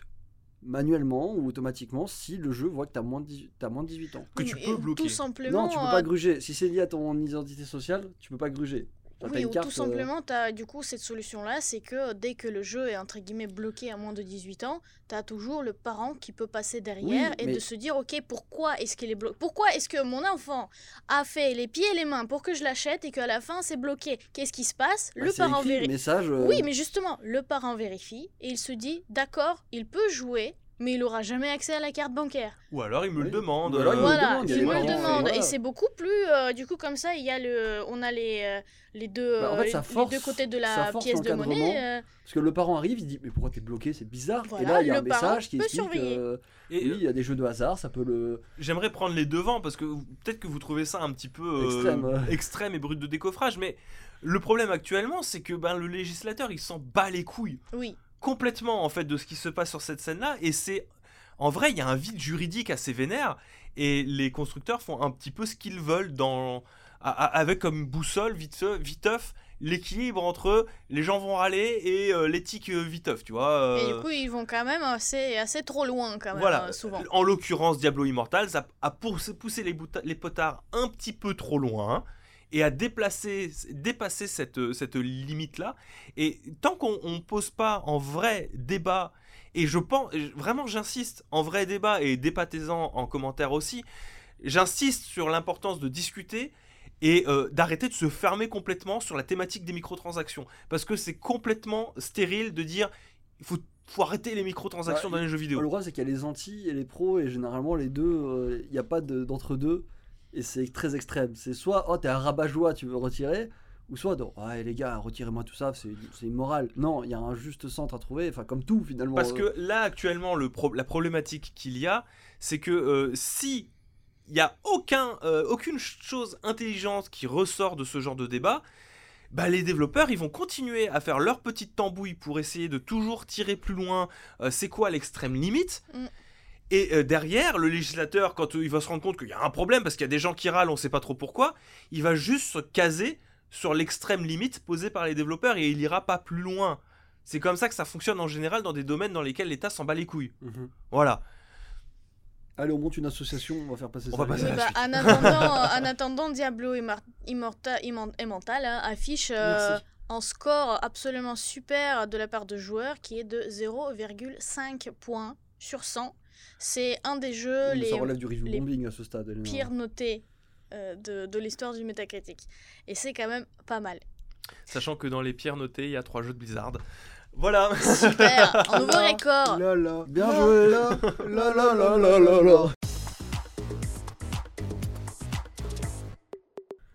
manuellement ou automatiquement si le jeu voit que tu as, moins de 18 t'as moins de 18 ans. Que tu peux bloquer. Tout simplement. Non, tu peux euh, pas gruger. Si c'est lié à ton identité sociale, tu peux pas gruger. Oui, ou carte, tout euh, simplement, t'as du coup cette solution-là, c'est que dès que le jeu est entre guillemets bloqué à moins de 18 ans, tu as toujours le parent qui peut passer derrière Oui, et mais- de se dire ok pourquoi est-ce qu'il est bloqué Pourquoi est-ce que mon enfant a fait les pieds et les mains pour que je l'achète et qu'à la fin c'est bloqué? Qu'est-ce qui se passe? Bah, Le parent vérifie. message. euh, Oui, mais justement, le parent vérifie et il se dit d'accord, il peut jouer, mais il aura jamais accès à la carte bancaire. Ou alors il me le demande. Ou alors, il me le euh, Voilà, demande, il me le demande voilà. et c'est beaucoup plus euh, du coup comme ça il y a le on a les euh, les deux Bah, en fait, euh, ça les- force- les deux côtés de la pièce de monnaie. euh, Parce que le parent arrive, il dit mais pourquoi t'es bloqué, c'est bizarre. et là il y a un message qui peut explique surveiller. euh, Et oui, il y a des jeux de hasard, ça peut le. j'aimerais prendre les devants parce que peut-être que vous trouvez ça un petit peu euh, Extrême, extrême et brut de décoffrage, mais le problème actuellement, c'est que ben, le législateur, il s'en bat les couilles oui. Complètement en fait de ce qui se passe sur cette scène-là, et c'est en vrai, il y a un vide juridique assez vénère, et les constructeurs font un petit peu ce qu'ils veulent dans a- a- avec comme boussole vite viteuf l'équilibre entre les gens vont râler et euh, l'éthique euh, viteuf, tu vois. Et euh, du coup, ils vont quand même assez, assez trop loin, quand même, voilà, euh, souvent. en l'occurrence, Diablo Immortal ça a poussé, poussé les, les potards un petit peu trop loin et a déplacé, dépassé cette, cette limite-là. Et tant qu'on ne pose pas en vrai débat, et je pense, vraiment j'insiste, en vrai débat, et débattez-en en commentaire aussi, j'insiste sur l'importance de discuter et euh, d'arrêter de se fermer complètement sur la thématique des microtransactions. Parce que c'est complètement stérile de dire il faut, faut arrêter les microtransactions Bah, dans les jeux vidéo. Le problème, c'est qu'il y a les anti et les pros, et généralement, les deux, il n'y a pas de- d'entre-deux, et c'est très extrême. C'est soit, oh, t'es un rabat-joie, tu veux retirer, ou soit, donc, ouais, les gars, retirez-moi tout ça, c'est c'est immoral. Non, il y a un juste centre à trouver, enfin, comme tout, finalement. Parce Euh, que là, actuellement, le pro- la problématique qu'il y a, c'est que euh, si il n'y a aucun, euh, aucune chose intelligente qui ressort de ce genre de débat, bah, les développeurs, ils vont continuer à faire leur petite tambouille pour essayer de toujours tirer plus loin euh, c'est quoi l'extrême limite? Mm. Et euh, derrière, le législateur, quand euh, il va se rendre compte qu'il y a un problème, parce qu'il y a des gens qui râlent, on ne sait pas trop pourquoi, il va juste se caser sur l'extrême limite posée par les développeurs et il ira pas plus loin. C'est comme ça que ça fonctionne en général dans des domaines dans lesquels l'État s'en bat les couilles. mhm. Voilà. Allez, on monte une association, on va faire passer On ça. va passer Oui, à la bah, suite. en, attendant, en attendant, Diablo Immor- Immorta- Imman- Immortal hein, affiche euh, un score absolument super de la part de joueurs qui est de 0,5 points sur 100. C'est un des jeux les ça relève du review les bombing à ce stade. Elena. pires notés euh, de, de l'histoire du Metacritic. Et c'est quand même pas mal. Sachant que dans les pierres notées, il y a trois jeux de Blizzard. Voilà. Super, un nouveau record. là. Bien joué. là.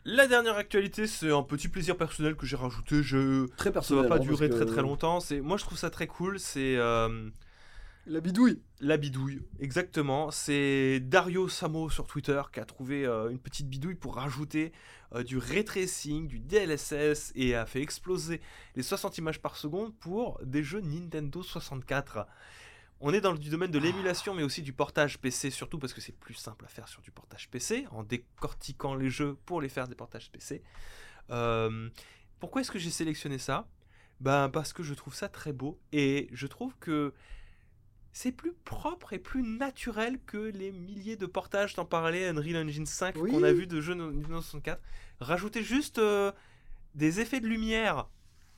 La dernière actualité, c'est un petit plaisir personnel que j'ai rajouté. Je... Très Ça personnel. va pas hein, durer très très longtemps. C'est moi je trouve ça très cool. C'est euh, La bidouille. la bidouille, exactement. C'est Dario Samo sur Twitter qui a trouvé euh, une petite bidouille pour rajouter euh, du ray tracing, du DLSS et a fait exploser les 60 images par seconde pour des jeux Nintendo 64. On est dans le domaine de l'émulation, mais aussi du portage PC, surtout parce que c'est plus simple à faire sur du portage PC, en décortiquant les jeux pour les faire des portages PC. Euh, pourquoi est-ce que j'ai sélectionné ça? Ben parce que je trouve ça très beau et je trouve que c'est plus propre et plus naturel que les milliers de portages, t'en parlais, Unreal Engine 5 Oui. qu'on a vu de jeux Nintendo 64. Rajouter juste euh, des effets de lumière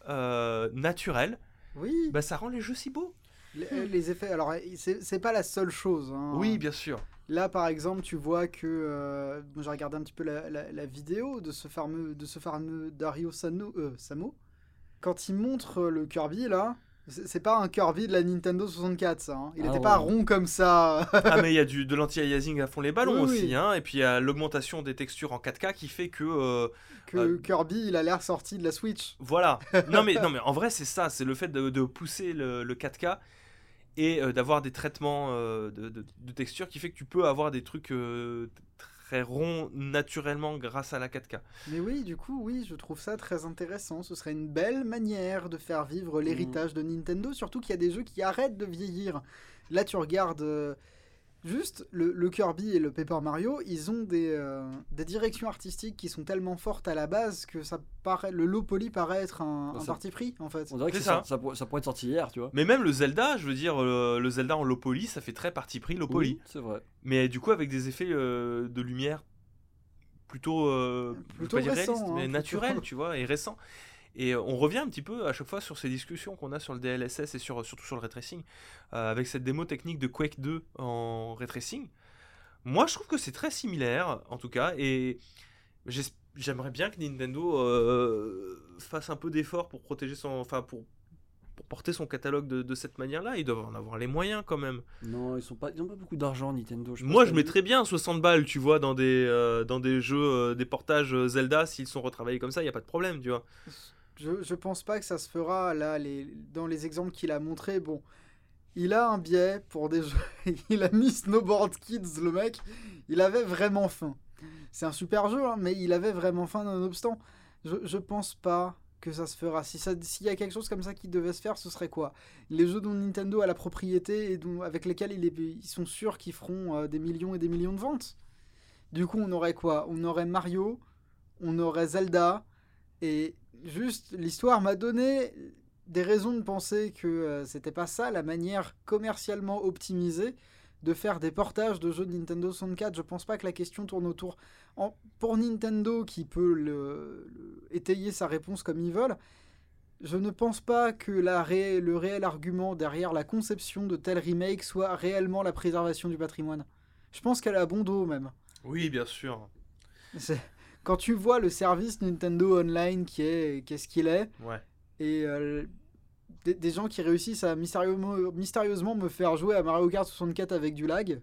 euh, naturels, Oui. bah ça rend les jeux si beaux. Les, les effets. Alors, c'est c'est pas la seule chose. hein. Oui, bien sûr. Là, par exemple, tu vois que. euh, J'ai regardé un petit peu la, la- la vidéo de ce fameux, de ce fameux Dario Sano, euh, Samo. Quand il montre le Kirby, là, c'est pas un Kirby de la Nintendo 64, ça. hein. Il Ah était ouais. pas rond comme ça. ah mais il y a du, de l'anti-aliasing à fond les ballons Oui, aussi, oui. hein, et puis il y a l'augmentation des textures en 4K qui fait que euh, que Euh, Kirby, il a l'air sorti de la Switch. Voilà. Non mais, non mais en vrai c'est ça, c'est le fait de, de pousser le, le 4K et euh, d'avoir des traitements de, de, de texture qui fait que tu peux avoir des trucs euh, très ronds naturellement grâce à la 4K. Mais oui, du coup, oui, je trouve ça très intéressant. Ce serait une belle manière de faire vivre l'héritage de Nintendo, surtout qu'il y a des jeux qui arrêtent de vieillir. Là, tu regardes euh, juste le, le Kirby et le Paper Mario, ils ont des, euh, des directions artistiques qui sont tellement fortes à la base que ça paraît, le low poly paraît être un, Bah, un ça- parti pris, en fait. On dirait que ça. ça. Ça, pourrait- ça pourrait être sorti hier, tu vois. Mais même le Zelda, je veux dire, euh, le Zelda en low poly, ça fait très parti pris low poly. Oui, c'est vrai. Mais du coup avec des effets euh, de lumière plutôt, euh, Plutôt pas dire récents, réalistes, hein, mais plutôt. naturels, tu vois, et récents. Et euh, on revient un petit peu à chaque fois sur ces discussions qu'on a sur le DLSS et sur, surtout sur le ray tracing, euh, avec cette démo technique de Quake 2 en ray tracing. Moi, je trouve que c'est très similaire, en tout cas, et j'aimerais bien que Nintendo euh, fasse un peu d'effort pour protéger son, enfin pour pour porter son catalogue de, de cette manière-là. Ils doivent en avoir les moyens quand même. Non, ils sont pas, ils ont pas beaucoup d'argent Nintendo. Moi, je mettrais bien 60 balles, tu vois, dans des, euh, dans des jeux, euh, des portages euh, Zelda, s'ils sont retravaillés comme ça, il n'y a pas de problème, tu vois. Je, pense pas que ça se fera là les, dans les exemples qu'il a montré. Bon, il a un biais pour des jeux. il a mis Snowboard Kids, le mec. Il avait vraiment faim. C'est un super jeu, hein, mais il avait vraiment faim nonobstant. Je, je pense pas que ça se fera. Si ça- S'il y a quelque chose comme ça qui devait se faire, ce serait quoi? Les jeux dont Nintendo a la propriété et dont, avec lesquels il est- ils sont sûrs qu'ils feront euh, des millions et des millions de ventes. Du coup, on aurait quoi? On aurait Mario, on aurait Zelda, et juste l'histoire m'a donné des raisons de penser que euh, c'était pas ça la manière commercialement optimisée de faire des portages de jeux de Nintendo 64. Je pense pas que la question tourne autour. En- pour Nintendo qui peut le, le- étayer sa réponse comme ils veulent, je ne pense pas que la ré- le réel argument derrière la conception de tel remake soit réellement la préservation du patrimoine. Je pense qu'elle a bon dos même. Oui, bien sûr. C'est- Quand tu vois le service Nintendo Online qui est qu'est-ce qu'il est, Ouais. et euh, des, des gens qui réussissent à mystérieusement, mystérieusement me faire jouer à Mario Kart 64 avec du lag,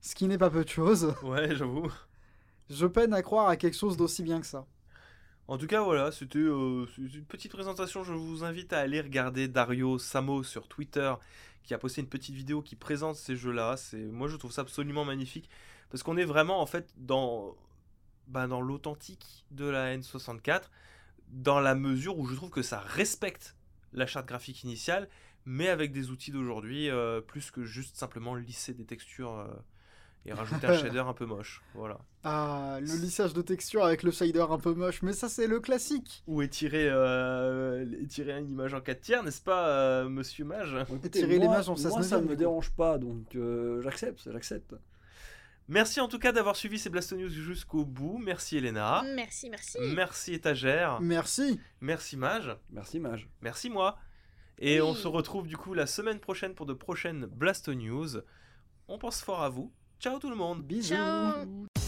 ce qui n'est pas peu de choses, Ouais, j'avoue. je peine à croire à quelque chose d'aussi bien que ça. En tout cas, voilà, c'était euh, une petite présentation. Je vous invite à aller regarder Dario Samo sur Twitter, qui a posté une petite vidéo qui présente ces jeux-là. C'est, moi, je trouve ça absolument magnifique parce qu'on est vraiment en fait dans, bah, dans l'authentique de la N64, dans la mesure où je trouve que ça respecte la charte graphique initiale, mais avec des outils d'aujourd'hui, euh, plus que juste simplement lisser des textures euh, et rajouter un shader un peu moche. Voilà. Ah, le lissage de texture avec le shader un peu moche, mais ça c'est le classique. ou étirer, euh, étirer une image en 4 tiers, n'est-ce pas, euh, monsieur Mage? Écoutez, tirer les moi, mages en moi, 16 ça neuvième, me dérange pas, donc euh, j'accepte, j'accepte. Merci en tout cas d'avoir suivi ces Blasto News jusqu'au bout. Merci Elena. Merci, merci. Merci Étagère. Merci. Merci Mage. Merci, Mage. Merci moi. Et Oui. on se retrouve du coup la semaine prochaine pour de prochaines Blasto News. On pense fort à vous. Ciao tout le monde. Bisous. Ciao.